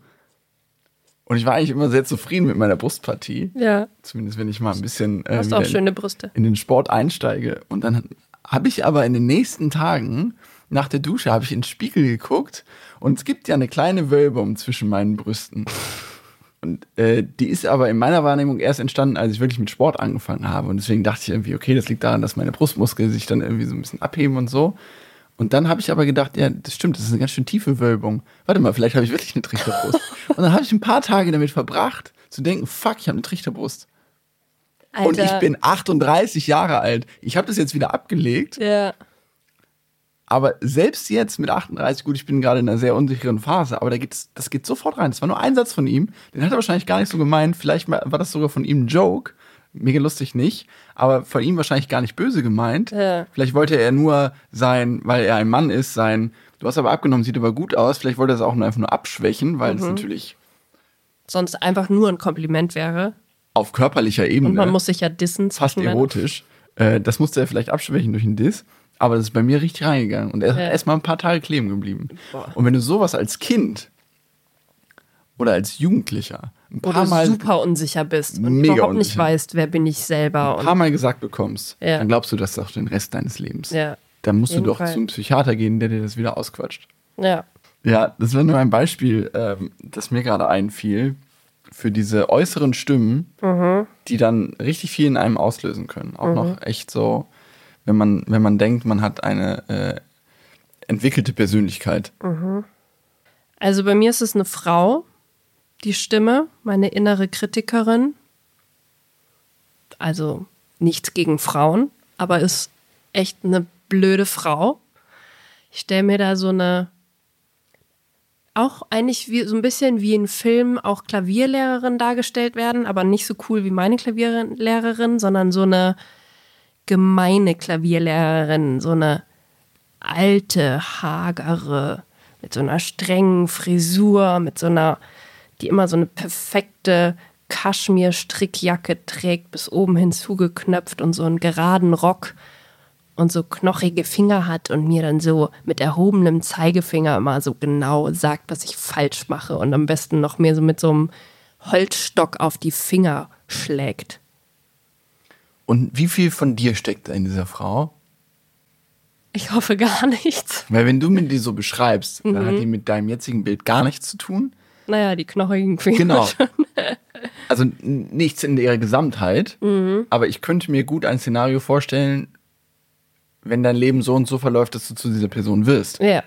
Speaker 2: Und ich war eigentlich immer sehr zufrieden mit meiner Brustpartie.
Speaker 1: Ja.
Speaker 2: Zumindest wenn ich mal ein bisschen
Speaker 1: äh, hast auch schöne Brüste.
Speaker 2: in den Sport einsteige. Und dann habe ich aber in den nächsten Tagen nach der Dusche habe ich in den Spiegel geguckt und es gibt ja eine kleine Wölbung zwischen meinen Brüsten. Und äh, die ist aber in meiner Wahrnehmung erst entstanden, als ich wirklich mit Sport angefangen habe. Und deswegen dachte ich irgendwie, okay, das liegt daran, dass meine Brustmuskeln sich dann irgendwie so ein bisschen abheben und so. Und dann habe ich aber gedacht, ja, das stimmt, das ist eine ganz schön tiefe Wölbung. Warte mal, vielleicht habe ich wirklich eine Trichterbrust. und dann habe ich ein paar Tage damit verbracht, zu denken, fuck, ich habe eine Trichterbrust. Alter. Und ich bin 38 Jahre alt. Ich habe das jetzt wieder abgelegt.
Speaker 1: Ja.
Speaker 2: Aber selbst jetzt mit 38, gut, ich bin gerade in einer sehr unsicheren Phase, aber da geht's, das geht sofort rein. Das war nur ein Satz von ihm. Den hat er wahrscheinlich gar nicht so gemeint. Vielleicht war das sogar von ihm ein Joke. Mega lustig nicht, aber von ihm wahrscheinlich gar nicht böse gemeint.
Speaker 1: Ja.
Speaker 2: Vielleicht wollte er nur sein, weil er ein Mann ist, sein, du hast aber abgenommen, sieht aber gut aus. Vielleicht wollte er es auch nur einfach nur abschwächen, weil es
Speaker 1: Mhm.
Speaker 2: natürlich
Speaker 1: Sonst einfach nur ein Kompliment wäre.
Speaker 2: auf körperlicher Ebene
Speaker 1: Und man muss sich ja dissen.
Speaker 2: fast erotisch. Äh, das musste er vielleicht abschwächen durch einen Diss. Aber das ist bei mir richtig reingegangen. Und er ist
Speaker 1: Ja.
Speaker 2: erst mal ein paar Tage kleben geblieben.
Speaker 1: Boah.
Speaker 2: Und wenn du sowas als Kind oder als Jugendlicher ein
Speaker 1: Wo
Speaker 2: paar
Speaker 1: du
Speaker 2: Mal,
Speaker 1: super unsicher bist und überhaupt nicht
Speaker 2: unsicher.
Speaker 1: weißt, wer bin ich selber.
Speaker 2: ein
Speaker 1: Und,
Speaker 2: paar Mal gesagt bekommst,
Speaker 1: Ja.
Speaker 2: dann glaubst du das auch den Rest deines Lebens.
Speaker 1: ja,
Speaker 2: Dann musst du doch
Speaker 1: Fall.
Speaker 2: zum Psychiater gehen, der dir das wieder ausquatscht.
Speaker 1: ja.
Speaker 2: Ja, das war nur ein Beispiel, ähm, das mir gerade einfiel, für diese äußeren Stimmen,
Speaker 1: Mhm.
Speaker 2: die dann richtig viel in einem auslösen können. Auch noch echt so, wenn man, wenn man denkt, man hat eine äh, entwickelte Persönlichkeit.
Speaker 1: Also bei mir ist es eine Frau, die Stimme, meine innere Kritikerin. Also nichts gegen Frauen, aber ist echt eine blöde Frau. Ich stelle mir da so eine, auch eigentlich wie, so ein bisschen wie in Filmen auch Klavierlehrerin dargestellt werden, aber nicht so cool wie meine Klavierlehrerin, sondern so eine gemeine Klavierlehrerin, so eine alte, hagere, mit so einer strengen Frisur, mit so einer, die immer so eine perfekte Kaschmir-Strickjacke trägt, bis oben hin zugeknöpft und so einen geraden Rock und so knochige Finger hat und mir dann so mit erhobenem Zeigefinger immer so genau sagt, was ich falsch mache und am besten noch mehr so mit so einem Holzstock auf die Finger schlägt.
Speaker 2: Und wie viel von dir steckt da in dieser Frau?
Speaker 1: Ich hoffe gar nichts.
Speaker 2: Weil wenn du mir die so beschreibst, dann
Speaker 1: Mhm.
Speaker 2: hat die mit deinem jetzigen Bild gar nichts zu tun.
Speaker 1: Naja, die knochigen Finger.
Speaker 2: Genau. Also nichts in ihrer Gesamtheit,
Speaker 1: Mhm.
Speaker 2: aber ich könnte mir gut ein Szenario vorstellen, wenn dein Leben so und so verläuft, dass du zu dieser Person wirst.
Speaker 1: Ja.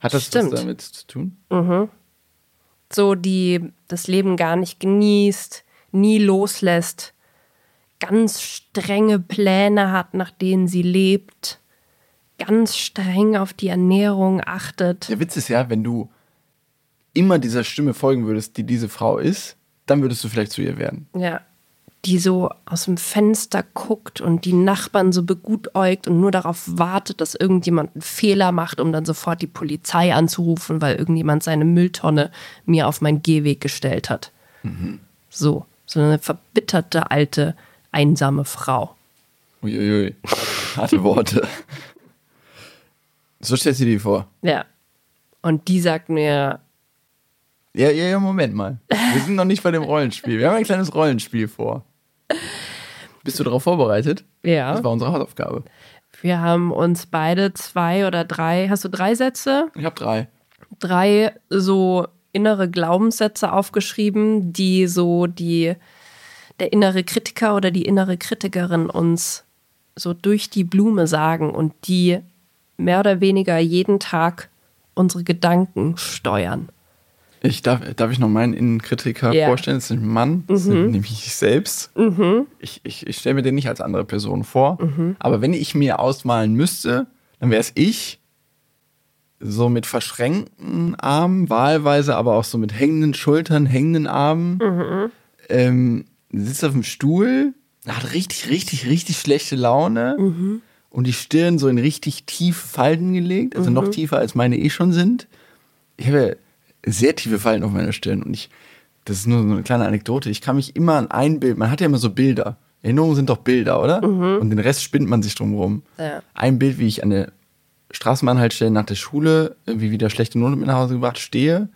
Speaker 2: Hat das
Speaker 1: Stimmt.
Speaker 2: was damit zu tun?
Speaker 1: so die das Leben gar nicht genießt, nie loslässt, ganz strenge Pläne hat, nach denen sie lebt, ganz streng auf die Ernährung achtet.
Speaker 2: Der Witz ist ja, wenn du immer dieser Stimme folgen würdest, die diese Frau ist, dann würdest du vielleicht zu ihr werden.
Speaker 1: Ja. Die so aus dem Fenster guckt und die Nachbarn so begutäugt und nur darauf wartet, dass irgendjemand einen Fehler macht, um dann sofort die Polizei anzurufen, weil irgendjemand seine Mülltonne mir auf meinen Gehweg gestellt hat. So, so eine verbitterte, alte, einsame Frau.
Speaker 2: Uiuiui. Harte Worte. So stellst du dir die vor.
Speaker 1: Ja. Und die sagt mir,
Speaker 2: Ja, ja, ja, Moment mal. Wir sind noch nicht bei dem Rollenspiel. Wir haben ein kleines Rollenspiel vor. Bist du darauf vorbereitet?
Speaker 1: Ja.
Speaker 2: Das war unsere Hausaufgabe.
Speaker 1: Wir haben uns beide zwei oder drei, hast du drei Sätze?
Speaker 2: Ich habe drei.
Speaker 1: Drei so innere Glaubenssätze aufgeschrieben, die so die, der innere Kritiker oder die innere Kritikerin uns so durch die Blume sagen und die mehr oder weniger jeden Tag unsere Gedanken steuern.
Speaker 2: Ich darf, darf ich noch meinen Innenkritiker
Speaker 1: Ja.
Speaker 2: vorstellen? Das ist ein Mann, das ist nämlich ich selbst. Ich, ich, ich stelle mir den nicht als andere Person vor. Aber wenn ich mir ausmalen müsste, dann wäre es ich, so mit verschränkten Armen, wahlweise aber auch so mit hängenden Schultern, hängenden Armen. Ähm, sitzt auf dem Stuhl, hat richtig, richtig, richtig schlechte Laune und die Stirn so in richtig tiefe Falten gelegt, also noch tiefer als meine eh schon sind. Ich habe ja sehr tiefe Falten auf meiner Stirn und ich, das ist nur so eine kleine Anekdote, ich kann mich immer an ein Bild, man hat ja immer so Bilder. Erinnerungen sind doch Bilder, oder? Und den Rest spinnt man sich drum rum.
Speaker 1: Ja.
Speaker 2: Ein Bild, wie ich an der Straßenbahnhaltestelle nach der Schule, irgendwie wieder schlechte Note mit nach Hause gebracht, stehe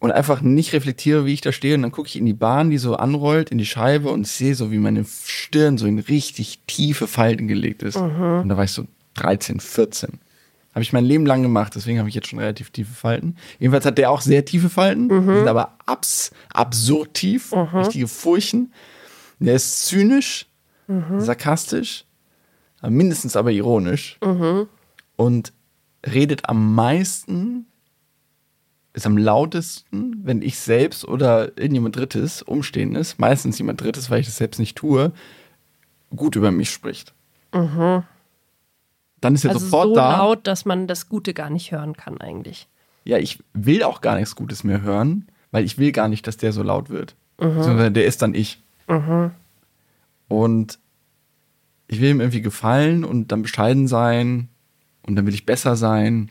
Speaker 2: und einfach nicht reflektiere, wie ich da stehe. Und dann gucke ich in die Bahn, die so anrollt, in die Scheibe und sehe so, wie meine Stirn so in richtig tiefe Falten gelegt ist. Und da war ich so 13, 14. Habe ich mein Leben lang gemacht, deswegen habe ich jetzt schon relativ tiefe Falten. Jedenfalls hat der auch sehr tiefe Falten, die sind aber abs absurd tief, richtige Furchen. Der ist zynisch, sarkastisch, aber mindestens aber ironisch und redet am meisten, ist am lautesten, wenn ich selbst oder irgendjemand Drittes, Umstehendes, meistens jemand Drittes, weil ich das selbst nicht tue, gut über mich spricht. Dann ist er
Speaker 1: Also
Speaker 2: sofort
Speaker 1: so
Speaker 2: da.
Speaker 1: laut, dass man das Gute gar nicht hören kann eigentlich.
Speaker 2: Ja, ich will auch gar nichts Gutes mehr hören, weil ich will gar nicht, dass der so laut wird. Sondern der ist dann ich. Und ich will ihm irgendwie gefallen und dann bescheiden sein und dann will ich besser sein.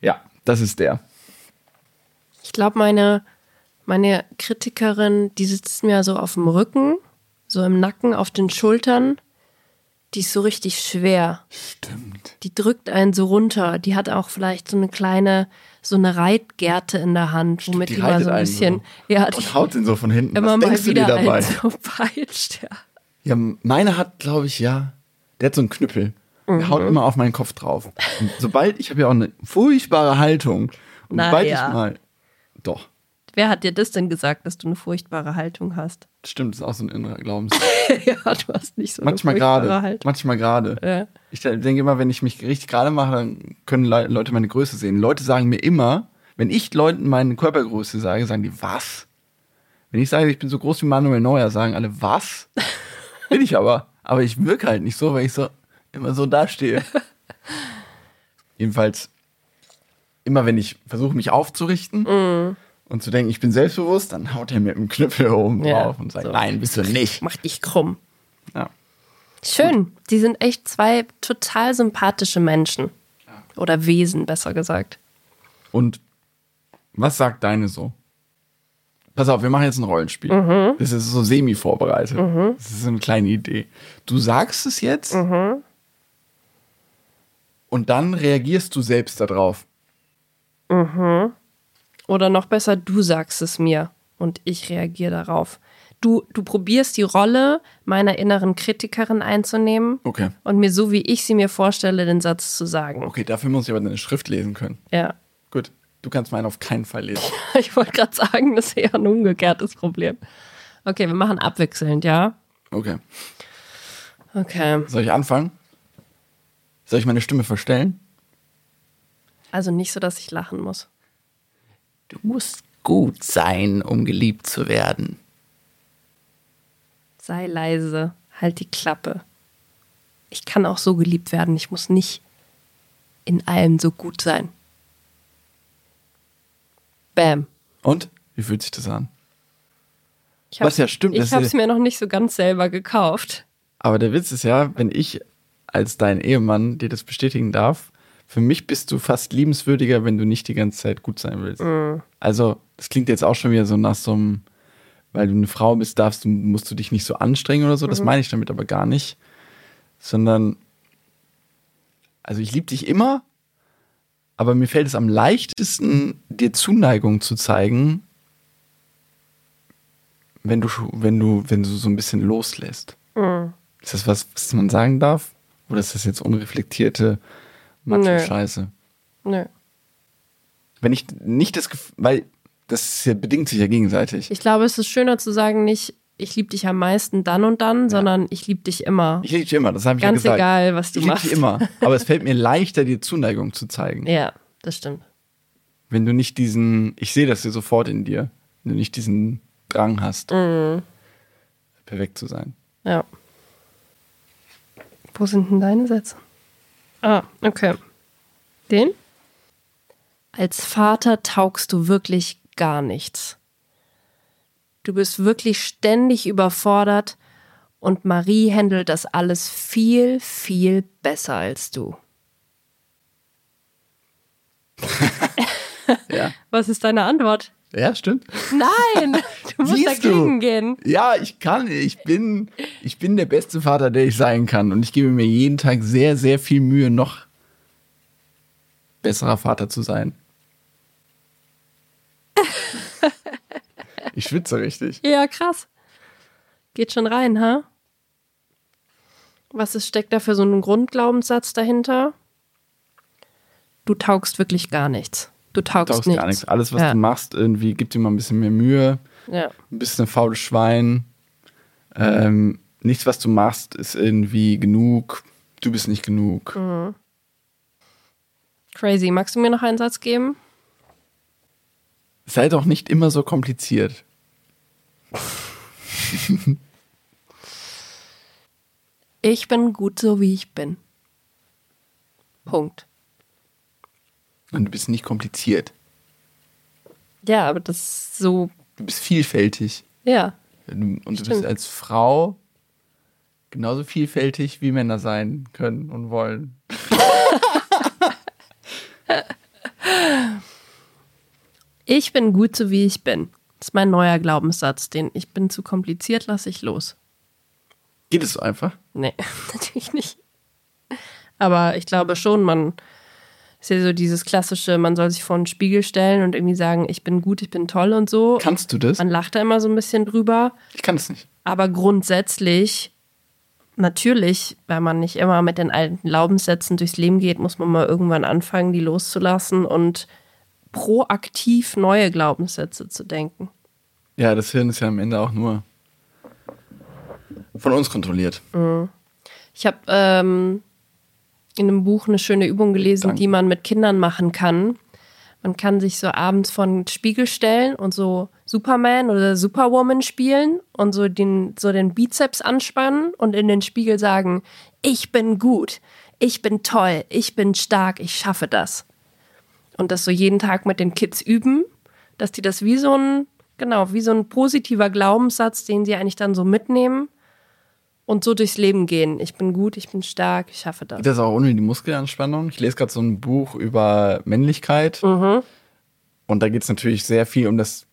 Speaker 2: Ja, das ist der.
Speaker 1: Ich glaube, meine, meine Kritikerin, die sitzt mir so auf dem Rücken, so im Nacken, auf den Schultern. Die ist so richtig schwer.
Speaker 2: Stimmt.
Speaker 1: Die drückt einen so runter. Die hat auch vielleicht so eine kleine, so eine Reitgerte in der Hand, womit
Speaker 2: die
Speaker 1: die, mal so ein bisschen,
Speaker 2: so.
Speaker 1: ja, die
Speaker 2: Und haut ihn so von hinten.
Speaker 1: immer
Speaker 2: Was
Speaker 1: mal
Speaker 2: denkst du dir
Speaker 1: wieder
Speaker 2: dabei?
Speaker 1: so peitscht. Ja.
Speaker 2: Ja, meine hat, glaube ich, ja, der hat so einen Knüppel.
Speaker 1: Mhm.
Speaker 2: haut immer auf meinen Kopf drauf. Und sobald, ich habe ja auch eine furchtbare Haltung. Und
Speaker 1: Na
Speaker 2: sobald
Speaker 1: ja.
Speaker 2: ich mal, doch,
Speaker 1: Wer hat dir das denn gesagt, dass du eine furchtbare Haltung hast?
Speaker 2: stimmt, das ist auch so ein innerer Glaubenssatz.
Speaker 1: ja, du hast nicht so
Speaker 2: manchmal
Speaker 1: eine furchtbare
Speaker 2: gerade,
Speaker 1: Haltung.
Speaker 2: manchmal gerade.
Speaker 1: Ja.
Speaker 2: Ich denke immer, wenn ich mich richtig gerade mache, dann können Le Leute meine Größe sehen. Leute sagen mir immer, wenn ich Leuten meine Körpergröße sage, sagen die, was? Wenn ich sage, ich bin so groß wie Manuel Neuer, sagen alle, was? bin ich aber. Aber ich wirke halt nicht so, weil ich so immer so dastehe. Jedenfalls, immer wenn ich versuche, mich aufzurichten und zu denken, ich bin selbstbewusst, dann haut er mit dem Knüppel oben
Speaker 1: Ja,
Speaker 2: drauf und sagt,
Speaker 1: so.
Speaker 2: nein, bist du nicht.
Speaker 1: Mach dich krumm.
Speaker 2: Ja.
Speaker 1: Schön. Die sind echt zwei total sympathische Menschen. Oder Wesen, besser gesagt.
Speaker 2: Und was sagt deine so? Pass auf, wir machen jetzt ein Rollenspiel.
Speaker 1: Mhm.
Speaker 2: Das ist so semi-vorbereitet. Das ist so eine kleine Idee. Du sagst es jetzt
Speaker 1: Mhm.
Speaker 2: Und dann reagierst du selbst darauf.
Speaker 1: Oder noch besser, du sagst es mir und ich reagiere darauf. Du, du probierst die Rolle meiner inneren Kritikerin einzunehmen
Speaker 2: Okay.
Speaker 1: und mir so, wie ich sie mir vorstelle, den Satz zu sagen.
Speaker 2: Okay, dafür muss ich aber deine Schrift lesen können.
Speaker 1: Ja.
Speaker 2: Gut. Du kannst meinen auf keinen Fall lesen.
Speaker 1: Ich wollte gerade sagen, das ist eher ein umgekehrtes Problem. Okay, wir machen abwechselnd, ja?
Speaker 2: Okay.
Speaker 1: Okay.
Speaker 2: Soll ich anfangen? Soll ich meine Stimme verstellen?
Speaker 1: Also nicht so, dass ich lachen muss.
Speaker 2: Du musst gut sein, um geliebt zu werden.
Speaker 1: Sei leise, halt die Klappe. Ich kann auch so geliebt werden. Ich muss nicht in allem so gut sein. Bam.
Speaker 2: Und? Wie fühlt sich das an?
Speaker 1: Ich hab,
Speaker 2: Was ja stimmt,
Speaker 1: Ich habe es mir noch nicht so ganz selber gekauft.
Speaker 2: Aber der Witz ist ja, wenn ich als dein Ehemann dir das bestätigen darf, für mich bist du fast liebenswürdiger, wenn du nicht die ganze Zeit gut sein willst. Also, das klingt jetzt auch schon wieder so nach so einem, weil du eine Frau bist, darfst du, musst du dich nicht so anstrengen oder so. Das meine ich damit aber gar nicht. Sondern, also ich liebe dich immer, aber mir fällt es am leichtesten, dir Zuneigung zu zeigen, wenn du, wenn du, wenn du so ein bisschen loslässt.
Speaker 1: Mhm.
Speaker 2: Ist das was, was man sagen darf? Oder ist das jetzt unreflektierte Macho-Scheiße?
Speaker 1: Nö.
Speaker 2: Wenn ich nicht das Gefühl, weil das ist ja, bedingt sich ja gegenseitig.
Speaker 1: Ich glaube, es ist schöner zu sagen, nicht ich liebe dich am meisten dann und dann, sondern ich liebe dich immer.
Speaker 2: Ich liebe dich immer, das habe ich
Speaker 1: Ganz
Speaker 2: ja gesagt.
Speaker 1: egal, was du
Speaker 2: ich liebe
Speaker 1: machst.
Speaker 2: dich immer. Aber es fällt mir leichter, dir Zuneigung zu zeigen.
Speaker 1: Ja, das stimmt.
Speaker 2: Wenn du nicht diesen, ich sehe das hier sofort in dir, wenn du nicht diesen Drang hast,
Speaker 1: Mhm.
Speaker 2: perfekt zu sein.
Speaker 1: Ja. Wo sind denn deine Sätze? Ah, okay. Den? Als Vater taugst du wirklich gar nichts. Du bist wirklich ständig überfordert und Marie handelt das alles viel, viel besser als du.
Speaker 2: Ja,
Speaker 1: Was ist deine Antwort?
Speaker 2: Ja stimmt.
Speaker 1: Nein, du musst
Speaker 2: Siehst du?
Speaker 1: dagegen gehen.
Speaker 2: Ja, ich kann, ich bin, ich bin der beste Vater, der ich sein kann. Und ich gebe mir jeden Tag sehr, sehr viel Mühe, noch besserer Vater zu sein. Ich schwitze richtig.
Speaker 1: Ja, krass. Geht schon rein, ha? Was ist, steckt da für so ein Grundglaubenssatz dahinter? Du taugst wirklich gar nichts. Du taugst,
Speaker 2: Taugst
Speaker 1: nichts.
Speaker 2: gar nichts. Alles, was
Speaker 1: ja.
Speaker 2: du machst, irgendwie gibt dir mal ein bisschen mehr Mühe.
Speaker 1: Ja.
Speaker 2: Ein bisschen ein faules Schwein. Ähm, nichts, was du machst, ist irgendwie genug. Du bist nicht genug.
Speaker 1: Mhm. Crazy. Magst du mir noch einen Satz geben?
Speaker 2: Sei doch nicht immer so kompliziert.
Speaker 1: Ich bin gut so, wie ich bin. Punkt.
Speaker 2: Und du bist nicht kompliziert.
Speaker 1: Ja, aber das ist so,
Speaker 2: Du bist vielfältig.
Speaker 1: ja.
Speaker 2: Und du bist
Speaker 1: Stimmt.
Speaker 2: als Frau genauso vielfältig, wie Männer sein können und wollen.
Speaker 1: Ich bin gut so, wie ich bin. Das ist mein neuer Glaubenssatz, den ich bin zu kompliziert, lasse ich los.
Speaker 2: Geht es so einfach?
Speaker 1: Nee, natürlich nicht. Aber ich glaube schon, man ist ja so dieses klassische, man soll sich vor einen Spiegel stellen und irgendwie sagen, ich bin gut, ich bin toll und so.
Speaker 2: Kannst du das?
Speaker 1: Man lacht da immer so ein bisschen drüber.
Speaker 2: Ich kann es nicht.
Speaker 1: Aber grundsätzlich, natürlich, weil man nicht immer mit den alten Glaubenssätzen durchs Leben geht, muss man mal irgendwann anfangen, die loszulassen und proaktiv neue Glaubenssätze zu denken.
Speaker 2: Ja, das Hirn ist ja am Ende auch nur von uns kontrolliert.
Speaker 1: Ich habe ähm, in einem Buch eine schöne Übung gelesen,
Speaker 2: Danke.
Speaker 1: die man mit Kindern machen kann. Man kann sich so abends vor den Spiegel stellen und so Superman oder Superwoman spielen und so den, so den Bizeps anspannen und in den Spiegel sagen, ich bin gut, ich bin toll, ich bin stark, ich schaffe das. Und das so jeden Tag mit den Kids üben, dass die das wie so ein, genau, wie so ein positiver Glaubenssatz, den sie eigentlich dann so mitnehmen und so durchs Leben gehen. Ich bin gut, ich bin stark, ich schaffe das.
Speaker 2: Geht das auch ohne die Muskelanspannung? Ich lese gerade so ein Buch über Männlichkeit.
Speaker 1: Mhm.
Speaker 2: Und da geht es natürlich sehr viel um das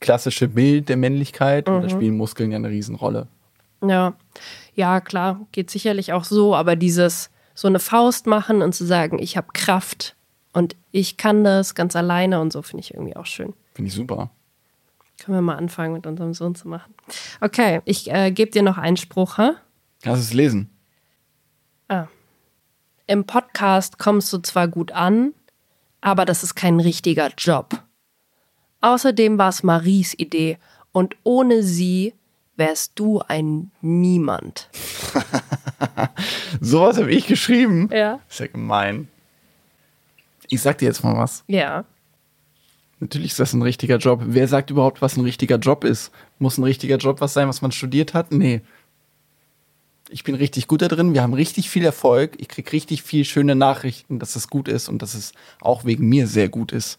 Speaker 2: klassische Bild der Männlichkeit. Und
Speaker 1: Mhm.
Speaker 2: da spielen Muskeln ja eine Riesenrolle.
Speaker 1: Ja. Ja, klar, geht sicherlich auch so, aber dieses so eine Faust machen und zu sagen, ich habe Kraft und ich kann das ganz alleine und so finde ich irgendwie auch schön.
Speaker 2: Finde ich super.
Speaker 1: Können wir mal anfangen mit unserem Sohn zu machen. Okay, ich äh, gebe dir noch einen Spruch, ha?
Speaker 2: Kannst du es lesen?
Speaker 1: Ah. Im Podcast kommst du zwar gut an, aber das ist kein richtiger Job. Außerdem war es Maries Idee und ohne sie wärst du ein Niemand.
Speaker 2: Sowas habe ich geschrieben.
Speaker 1: Ja.
Speaker 2: Ist ja gemein. Ich sag dir jetzt mal was.
Speaker 1: Ja.
Speaker 2: Natürlich ist das ein richtiger Job. Wer sagt überhaupt, was ein richtiger Job ist? Muss ein richtiger Job was sein, was man studiert hat? Nee. Ich bin richtig gut da drin. Wir haben richtig viel Erfolg. Ich krieg richtig viel schöne Nachrichten, dass es gut ist und dass es auch wegen mir sehr gut ist.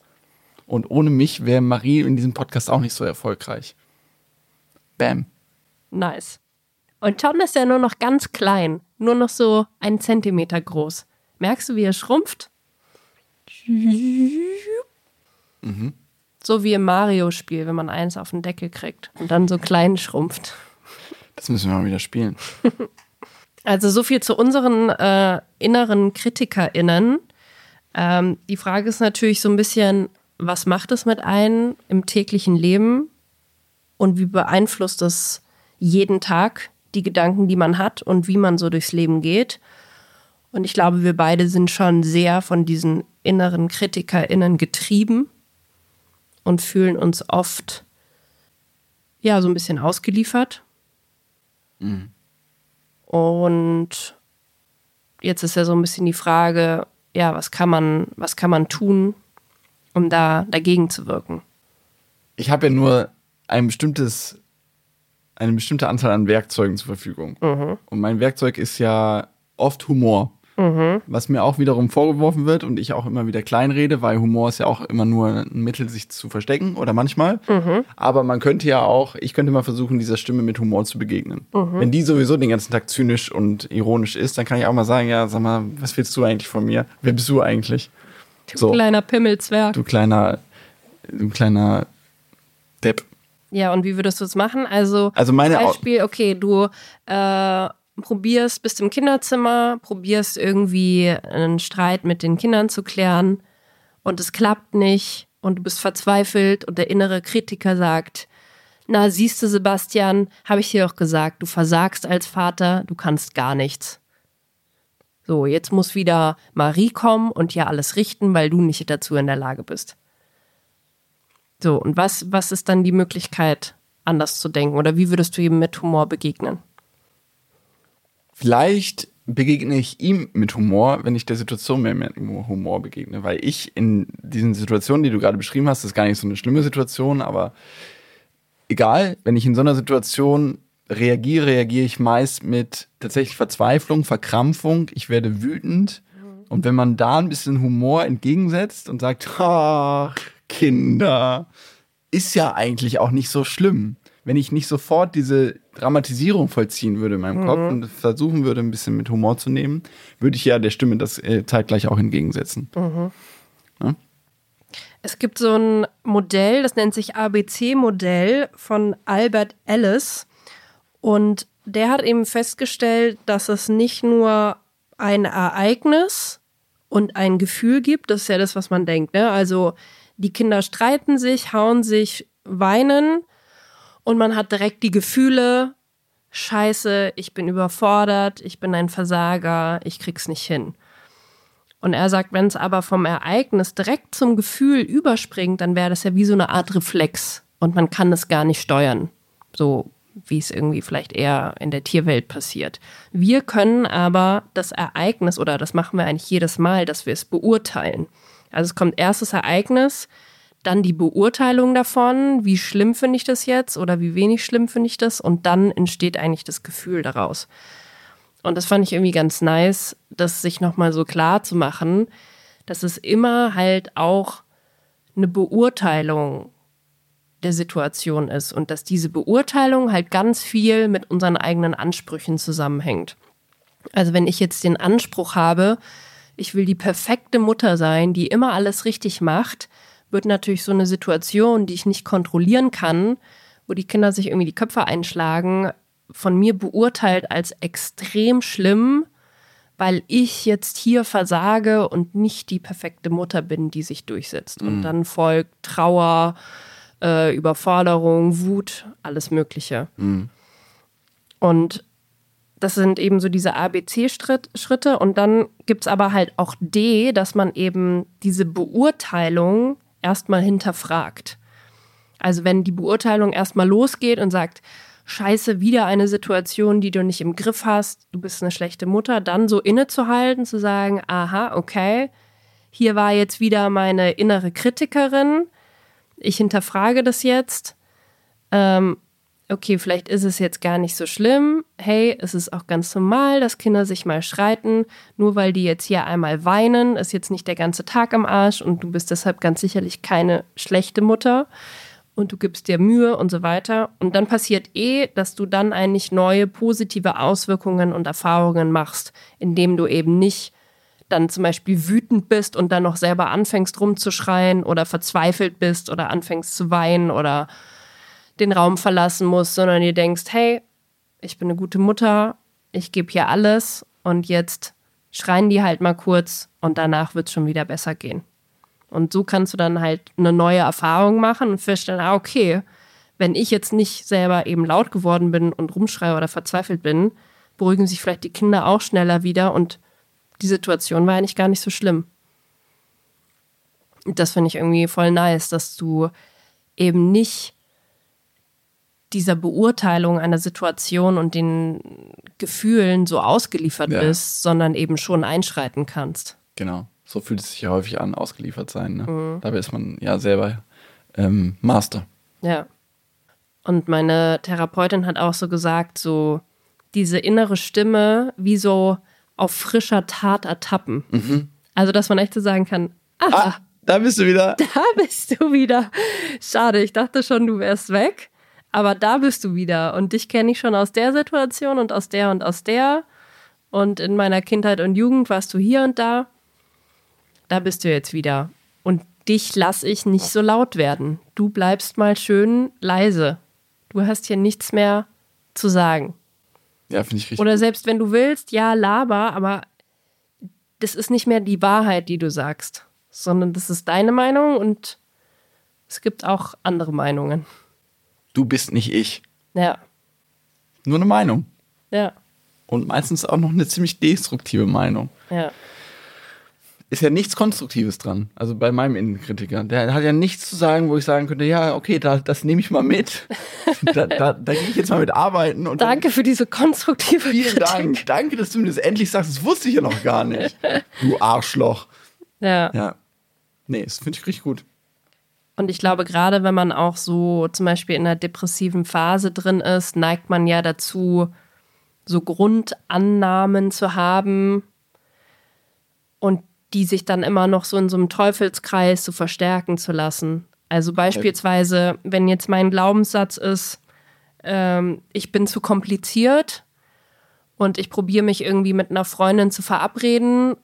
Speaker 2: Und ohne mich wäre Marie in diesem Podcast auch nicht so erfolgreich. Bam.
Speaker 1: Nice. Und John ist ja nur noch ganz klein, nur noch so einen Zentimeter groß. Merkst du, wie er schrumpft? So wie im Mario-Spiel, wenn man eins auf den Deckel kriegt und dann so klein schrumpft.
Speaker 2: Das müssen wir mal wieder spielen.
Speaker 1: Also so viel zu unseren äh, inneren KritikerInnen. Ähm, die Frage ist natürlich so ein bisschen, was macht es mit einem im täglichen Leben und wie beeinflusst es jeden Tag die Gedanken, die man hat und wie man so durchs Leben geht. Und ich glaube, wir beide sind schon sehr von diesen inneren KritikerInnen getrieben und fühlen uns oft ja so ein bisschen ausgeliefert. Mhm. Und jetzt ist ja so ein bisschen die Frage, ja, was kann man, was kann man tun, um da dagegen zu wirken?
Speaker 2: Ich habe ja nur ein bestimmtes, eine bestimmte Anzahl an Werkzeugen zur Verfügung. Mhm. Und mein Werkzeug ist ja oft Humor. Mhm. Was mir auch wiederum vorgeworfen wird und ich auch immer wieder kleinrede, weil Humor ist ja auch immer nur ein Mittel, sich zu verstecken oder manchmal. Mhm. Aber man könnte ja auch, ich könnte mal versuchen, dieser Stimme mit Humor zu begegnen. Mhm. Wenn die sowieso den ganzen Tag zynisch und ironisch ist, dann kann ich auch mal sagen, ja, sag mal, was willst du eigentlich von mir? Wer bist du eigentlich?
Speaker 1: Du so. kleiner Pimmelzwerg.
Speaker 2: Du kleiner, du kleiner Depp.
Speaker 1: Ja, und wie würdest du es machen? Also,
Speaker 2: also meine
Speaker 1: Beispiel, okay, du äh, probierst, bist im Kinderzimmer, probierst irgendwie einen Streit mit den Kindern zu klären und es klappt nicht und du bist verzweifelt und der innere Kritiker sagt, na, siehst du, Sebastian, habe ich dir doch gesagt, du versagst als Vater, du kannst gar nichts. So, jetzt muss wieder Marie kommen und ja alles richten, weil du nicht dazu in der Lage bist. So, und was, was ist dann die Möglichkeit, anders zu denken? Oder wie würdest du ihm mit Humor begegnen?
Speaker 2: Vielleicht begegne ich ihm mit Humor, wenn ich der Situation mehr mit Humor begegne, weil ich in diesen Situationen, die du gerade beschrieben hast, das ist gar nicht so eine schlimme Situation, aber egal, wenn ich in so einer Situation reagiere, reagiere ich meist mit tatsächlich Verzweiflung, Verkrampfung, ich werde wütend. Und wenn man da ein bisschen Humor entgegensetzt und sagt, ach, Kinder, ist ja eigentlich auch nicht so schlimm wenn ich nicht sofort diese Dramatisierung vollziehen würde in meinem mhm. Kopf und versuchen würde, ein bisschen mit Humor zu nehmen, würde ich ja der Stimme das äh, zeitgleich auch entgegensetzen. Mhm.
Speaker 1: Ja? Es gibt so ein Modell, das nennt sich ABC-Modell von Albert Ellis. Und der hat eben festgestellt, dass es nicht nur ein Ereignis und ein Gefühl gibt, das ist ja das, was man denkt. Ne? Also die Kinder streiten sich, hauen sich, weinen und man hat direkt die Gefühle, scheiße, ich bin überfordert, ich bin ein Versager, ich krieg's nicht hin. Und er sagt, wenn es aber vom Ereignis direkt zum Gefühl überspringt, dann wäre das ja wie so eine Art Reflex und man kann es gar nicht steuern. So wie es irgendwie vielleicht eher in der Tierwelt passiert. Wir können aber das Ereignis, oder das machen wir eigentlich jedes Mal, dass wir es beurteilen. Also es kommt erstes Ereignis, dann die Beurteilung davon, wie schlimm finde ich das jetzt oder wie wenig schlimm finde ich das und dann entsteht eigentlich das Gefühl daraus. Und das fand ich irgendwie ganz nice, das sich nochmal so klar zu machen, dass es immer halt auch eine Beurteilung der Situation ist und dass diese Beurteilung halt ganz viel mit unseren eigenen Ansprüchen zusammenhängt. Also wenn ich jetzt den Anspruch habe, ich will die perfekte Mutter sein, die immer alles richtig macht, wird natürlich so eine Situation, die ich nicht kontrollieren kann, wo die Kinder sich irgendwie die Köpfe einschlagen, von mir beurteilt als extrem schlimm, weil ich jetzt hier versage und nicht die perfekte Mutter bin, die sich durchsetzt. Mhm. Und dann folgt Trauer, äh, Überforderung, Wut, alles Mögliche. Mhm. Und das sind eben so diese ABC-Schritte. Und dann gibt es aber halt auch D, dass man eben diese Beurteilung erstmal hinterfragt. Also wenn die Beurteilung erstmal losgeht und sagt, scheiße, wieder eine Situation, die du nicht im Griff hast, du bist eine schlechte Mutter, dann so innezuhalten, zu sagen, aha, okay, hier war jetzt wieder meine innere Kritikerin, ich hinterfrage das jetzt, ähm, okay, vielleicht ist es jetzt gar nicht so schlimm. Hey, es ist auch ganz normal, dass Kinder sich mal streiten. Nur weil die jetzt hier einmal weinen, ist jetzt nicht der ganze Tag am Arsch und du bist deshalb ganz sicherlich keine schlechte Mutter und du gibst dir Mühe und so weiter. Und dann passiert eh, dass du dann eigentlich neue positive Auswirkungen und Erfahrungen machst, indem du eben nicht dann zum Beispiel wütend bist und dann noch selber anfängst rumzuschreien oder verzweifelt bist oder anfängst zu weinen oder den Raum verlassen musst, sondern ihr denkst, hey, ich bin eine gute Mutter, ich gebe hier alles und jetzt schreien die halt mal kurz und danach wird es schon wieder besser gehen. Und so kannst du dann halt eine neue Erfahrung machen und feststellen, ah, okay, wenn ich jetzt nicht selber eben laut geworden bin und rumschreie oder verzweifelt bin, beruhigen sich vielleicht die Kinder auch schneller wieder und die Situation war eigentlich gar nicht so schlimm. Das finde ich irgendwie voll nice, dass du eben nicht dieser Beurteilung einer Situation und den Gefühlen so ausgeliefert
Speaker 2: Ja.
Speaker 1: bist, sondern eben schon einschreiten kannst.
Speaker 2: Genau. So fühlt es sich ja häufig an, ausgeliefert sein. Ne?
Speaker 1: Mhm.
Speaker 2: Dabei ist man ja selber ähm, Master.
Speaker 1: Ja. Und meine Therapeutin hat auch so gesagt, so diese innere Stimme wie so auf frischer Tat ertappen. Also, dass man echt so sagen kann, ah,
Speaker 2: Ah, da bist du wieder.
Speaker 1: da bist du wieder. Schade, ich dachte schon, du wärst weg. Aber da bist du wieder. Und dich kenne ich schon aus der Situation und aus der und aus der. Und in meiner Kindheit und Jugend warst du hier und da. Da bist du jetzt wieder. Und dich lasse ich nicht so laut werden. Du bleibst mal schön leise. Du hast hier nichts mehr zu sagen.
Speaker 2: Ja, finde ich richtig.
Speaker 1: Oder selbst wenn du willst, ja, laber, aber das ist nicht mehr die Wahrheit, die du sagst, sondern das ist deine Meinung und es gibt auch andere Meinungen.
Speaker 2: Du bist nicht ich.
Speaker 1: Ja,
Speaker 2: Nur eine Meinung.
Speaker 1: ja,
Speaker 2: Und meistens auch noch eine ziemlich destruktive Meinung.
Speaker 1: ja.
Speaker 2: Ist ja nichts Konstruktives dran. Also bei meinem Innenkritiker. Der hat ja nichts zu sagen, wo ich sagen könnte, ja, okay, da, das nehme ich mal mit. da da, da gehe ich jetzt mal mit arbeiten. Und
Speaker 1: Danke für diese konstruktive
Speaker 2: Vielen
Speaker 1: Kritik.
Speaker 2: Dank. Danke, dass du mir das endlich sagst. Das wusste ich ja noch gar nicht. Du Arschloch.
Speaker 1: Ja.
Speaker 2: Ja. Nee, das finde ich richtig gut.
Speaker 1: Und ich glaube, gerade wenn man auch so zum Beispiel in einer depressiven Phase drin ist, neigt man ja dazu, so Grundannahmen zu haben und die sich dann immer noch so in so einem Teufelskreis so verstärken zu lassen. Also beispielsweise, wenn jetzt mein Glaubenssatz ist, ähm, ich bin zu kompliziert und ich probiere mich irgendwie mit einer Freundin zu verabreden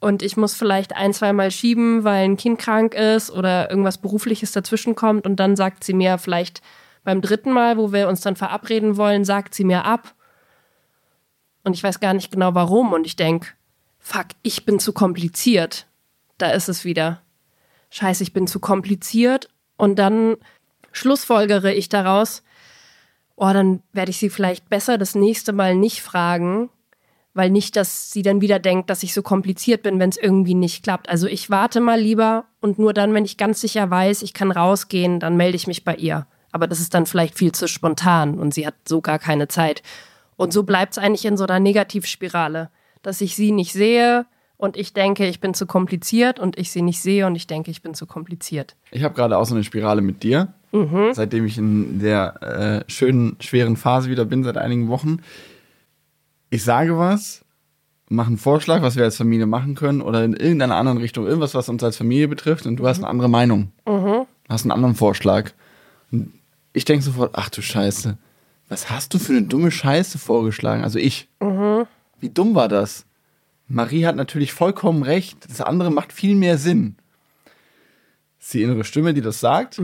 Speaker 1: und ich muss vielleicht ein, zweimal schieben, weil ein Kind krank ist oder irgendwas Berufliches dazwischen kommt und dann sagt sie mir vielleicht beim dritten Mal, wo wir uns dann verabreden wollen, sagt sie mir ab. Und ich weiß gar nicht genau warum und ich denke, fuck, ich bin zu kompliziert. Da ist es wieder. Scheiße, ich bin zu kompliziert und dann schlussfolgere ich daraus, oh, dann werde ich sie vielleicht besser das nächste Mal nicht fragen, weil nicht, dass sie dann wieder denkt, dass ich so kompliziert bin, wenn es irgendwie nicht klappt. Also ich warte mal lieber und nur dann, wenn ich ganz sicher weiß, ich kann rausgehen, dann melde ich mich bei ihr. Aber das ist dann vielleicht viel zu spontan und sie hat so gar keine Zeit. Und so bleibt es eigentlich in so einer Negativspirale, dass ich sie nicht sehe und ich denke, ich bin zu kompliziert und ich sie nicht sehe und ich denke, ich bin zu kompliziert.
Speaker 2: Ich habe gerade auch so eine Spirale mit dir. Seitdem ich in der äh, schönen, schweren Phase wieder bin, seit einigen Wochen. Ich sage was, mache einen Vorschlag, was wir als Familie machen können oder in irgendeiner anderen Richtung, irgendwas, was uns als Familie betrifft und du hast eine andere Meinung. Hast einen anderen Vorschlag. Und ich denke sofort, ach du Scheiße, was hast du für eine dumme Scheiße vorgeschlagen? Also ich. Wie dumm war das? Marie hat natürlich vollkommen recht. Das andere macht viel mehr Sinn. Das ist die innere Stimme, die das sagt.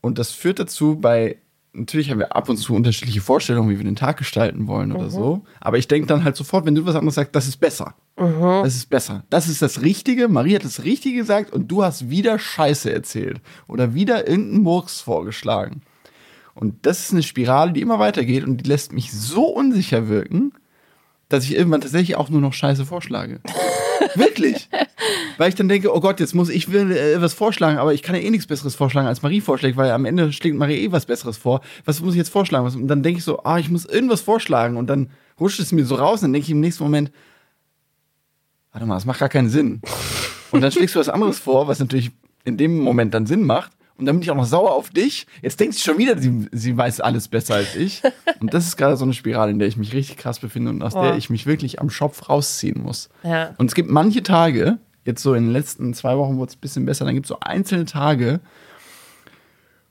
Speaker 2: Und das führt dazu, bei, natürlich haben wir ab und zu unterschiedliche Vorstellungen, wie wir den Tag gestalten wollen oder so. Aber ich denke dann halt sofort, wenn du was anderes sagst, das ist besser. Das ist besser. Das ist das Richtige. Marie hat das Richtige gesagt und du hast wieder Scheiße erzählt. Oder wieder irgendeinen Murks vorgeschlagen. Und das ist eine Spirale, die immer weitergeht und die lässt mich so unsicher wirken, dass ich irgendwann tatsächlich auch nur noch Scheiße vorschlage. Wirklich. Weil ich dann denke, oh Gott, jetzt muss ich will, äh, was vorschlagen, aber ich kann ja eh nichts Besseres vorschlagen, als Marie vorschlägt, weil am Ende schlägt Marie eh was Besseres vor. Was muss ich jetzt vorschlagen? Und dann denke ich so, ah, ich muss irgendwas vorschlagen und dann rutscht es mir so raus und dann denke ich im nächsten Moment, warte mal, das macht gar keinen Sinn. Und dann schlägst du was anderes vor, was natürlich in dem Moment dann Sinn macht. Und dann bin ich auch noch sauer auf dich. Jetzt denkt sie schon wieder, sie, sie weiß alles besser als ich. Und das ist gerade so eine Spirale, in der ich mich richtig krass befinde und aus
Speaker 1: Boah.
Speaker 2: der ich mich wirklich am Schopf rausziehen muss.
Speaker 1: Ja.
Speaker 2: Und es gibt manche Tage, jetzt so in den letzten zwei Wochen wurde es ein bisschen besser, dann gibt es so einzelne Tage,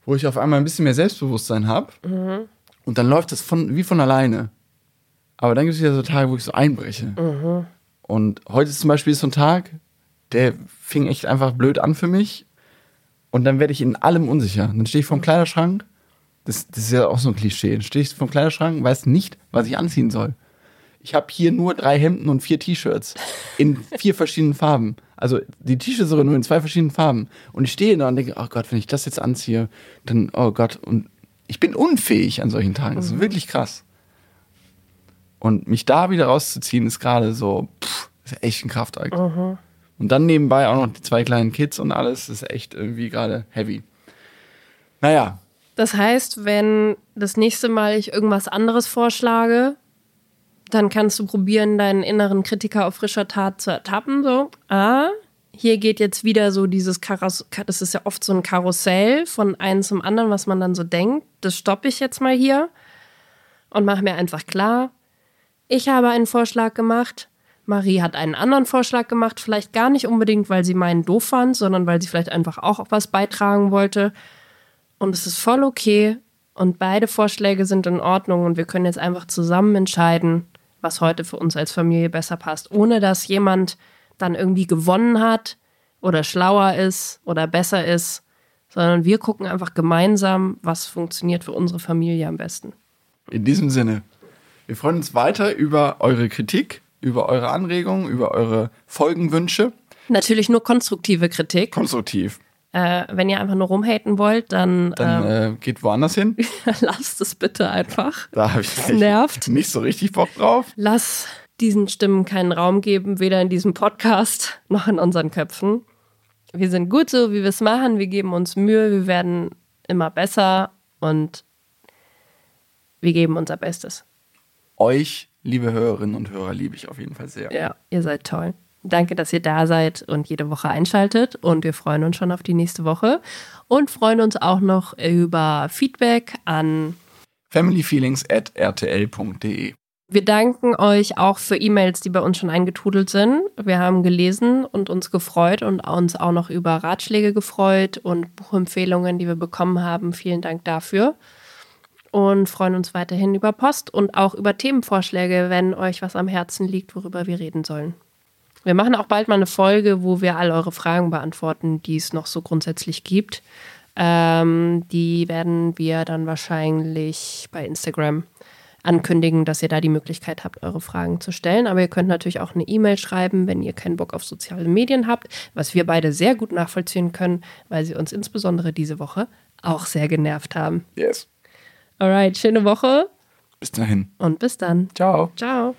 Speaker 2: wo ich auf einmal ein bisschen mehr Selbstbewusstsein habe. Und dann läuft das von, wie von alleine. Aber dann gibt es wieder so Tage, wo ich so einbreche. Und heute ist zum Beispiel so ein Tag, der fing echt einfach blöd an für mich. Und dann werde ich in allem unsicher. Dann stehe ich vorm Kleiderschrank. Das, das ist ja auch so ein Klischee. Dann stehe ich vorm Kleiderschrank, weiß nicht, was ich anziehen soll. ich habe hier nur drei Hemden und vier T-Shirts in vier verschiedenen Farben. Also die T-Shirts sogar nur in zwei verschiedenen Farben. Und ich stehe da und denke, oh Gott, wenn ich das jetzt anziehe, dann, oh Gott, und ich bin unfähig an solchen Tagen. Das ist wirklich krass. Und mich da wieder rauszuziehen, ist gerade so, pff, ist echt ein Kraftakt. Und dann nebenbei auch noch die zwei kleinen Kids und alles, ist echt irgendwie gerade heavy. Naja,
Speaker 1: Das heißt, wenn das nächste Mal ich irgendwas anderes vorschlage, dann kannst du probieren, deinen inneren Kritiker auf frischer Tat zu ertappen. So, ah, hier geht jetzt wieder so dieses Karussell, das ist ja oft so ein Karussell von einem zum anderen, was man dann so denkt. Das stoppe ich jetzt mal hier und mache mir einfach klar, ich habe einen Vorschlag gemacht. Marie hat einen anderen Vorschlag gemacht, vielleicht gar nicht unbedingt, weil sie meinen doof fand, sondern weil sie vielleicht einfach auch was beitragen wollte. Und es ist voll okay. Und beide Vorschläge sind in Ordnung. Und wir können jetzt einfach zusammen entscheiden, was heute für uns als Familie besser passt. Ohne dass jemand dann irgendwie gewonnen hat oder schlauer ist oder besser ist. Sondern wir gucken einfach gemeinsam, was funktioniert für unsere Familie am besten.
Speaker 2: in diesem Sinne, wir freuen uns weiter über eure Kritik, über eure Anregungen, über eure Folgenwünsche.
Speaker 1: Natürlich nur konstruktive Kritik.
Speaker 2: Konstruktiv.
Speaker 1: Äh, wenn ihr einfach nur rumhaten wollt, dann,
Speaker 2: Dann
Speaker 1: ähm,
Speaker 2: äh, geht woanders hin.
Speaker 1: lasst es bitte einfach.
Speaker 2: Da habe ich
Speaker 1: Das nervt.
Speaker 2: nicht so richtig Bock drauf.
Speaker 1: Lass diesen Stimmen keinen Raum geben, weder in diesem Podcast noch in unseren Köpfen. Wir sind gut so, wie wir es machen. Wir geben uns Mühe. Wir werden immer besser und wir geben unser Bestes.
Speaker 2: Euch, liebe Hörerinnen und Hörer, liebe ich auf jeden Fall sehr.
Speaker 1: Ja, ihr seid toll. Danke, dass ihr da seid und jede Woche einschaltet. Und wir freuen uns schon auf die nächste Woche und freuen uns auch noch über Feedback an
Speaker 2: familyfeelings.rtl.de.
Speaker 1: Wir danken euch auch für E-Mails, die bei uns schon eingetudelt sind. Wir haben gelesen und uns gefreut und uns auch noch über Ratschläge gefreut und Buchempfehlungen, die wir bekommen haben. Vielen Dank dafür. Und freuen uns weiterhin über Post und auch über Themenvorschläge, wenn euch was am Herzen liegt, worüber wir reden sollen. Wir machen auch bald mal eine Folge, wo wir all eure Fragen beantworten, die es noch so grundsätzlich gibt. Ähm, die werden wir dann wahrscheinlich bei Instagram ankündigen, dass ihr da die Möglichkeit habt, eure Fragen zu stellen. Aber ihr könnt natürlich auch eine E-Mail schreiben, wenn ihr keinen Bock auf soziale Medien habt, was wir beide sehr gut nachvollziehen können, weil sie uns insbesondere diese Woche auch sehr genervt haben.
Speaker 2: Yes.
Speaker 1: Alright, schöne Woche
Speaker 2: Bis dahin.
Speaker 1: und bis dann.
Speaker 2: Ciao.
Speaker 1: Ciao.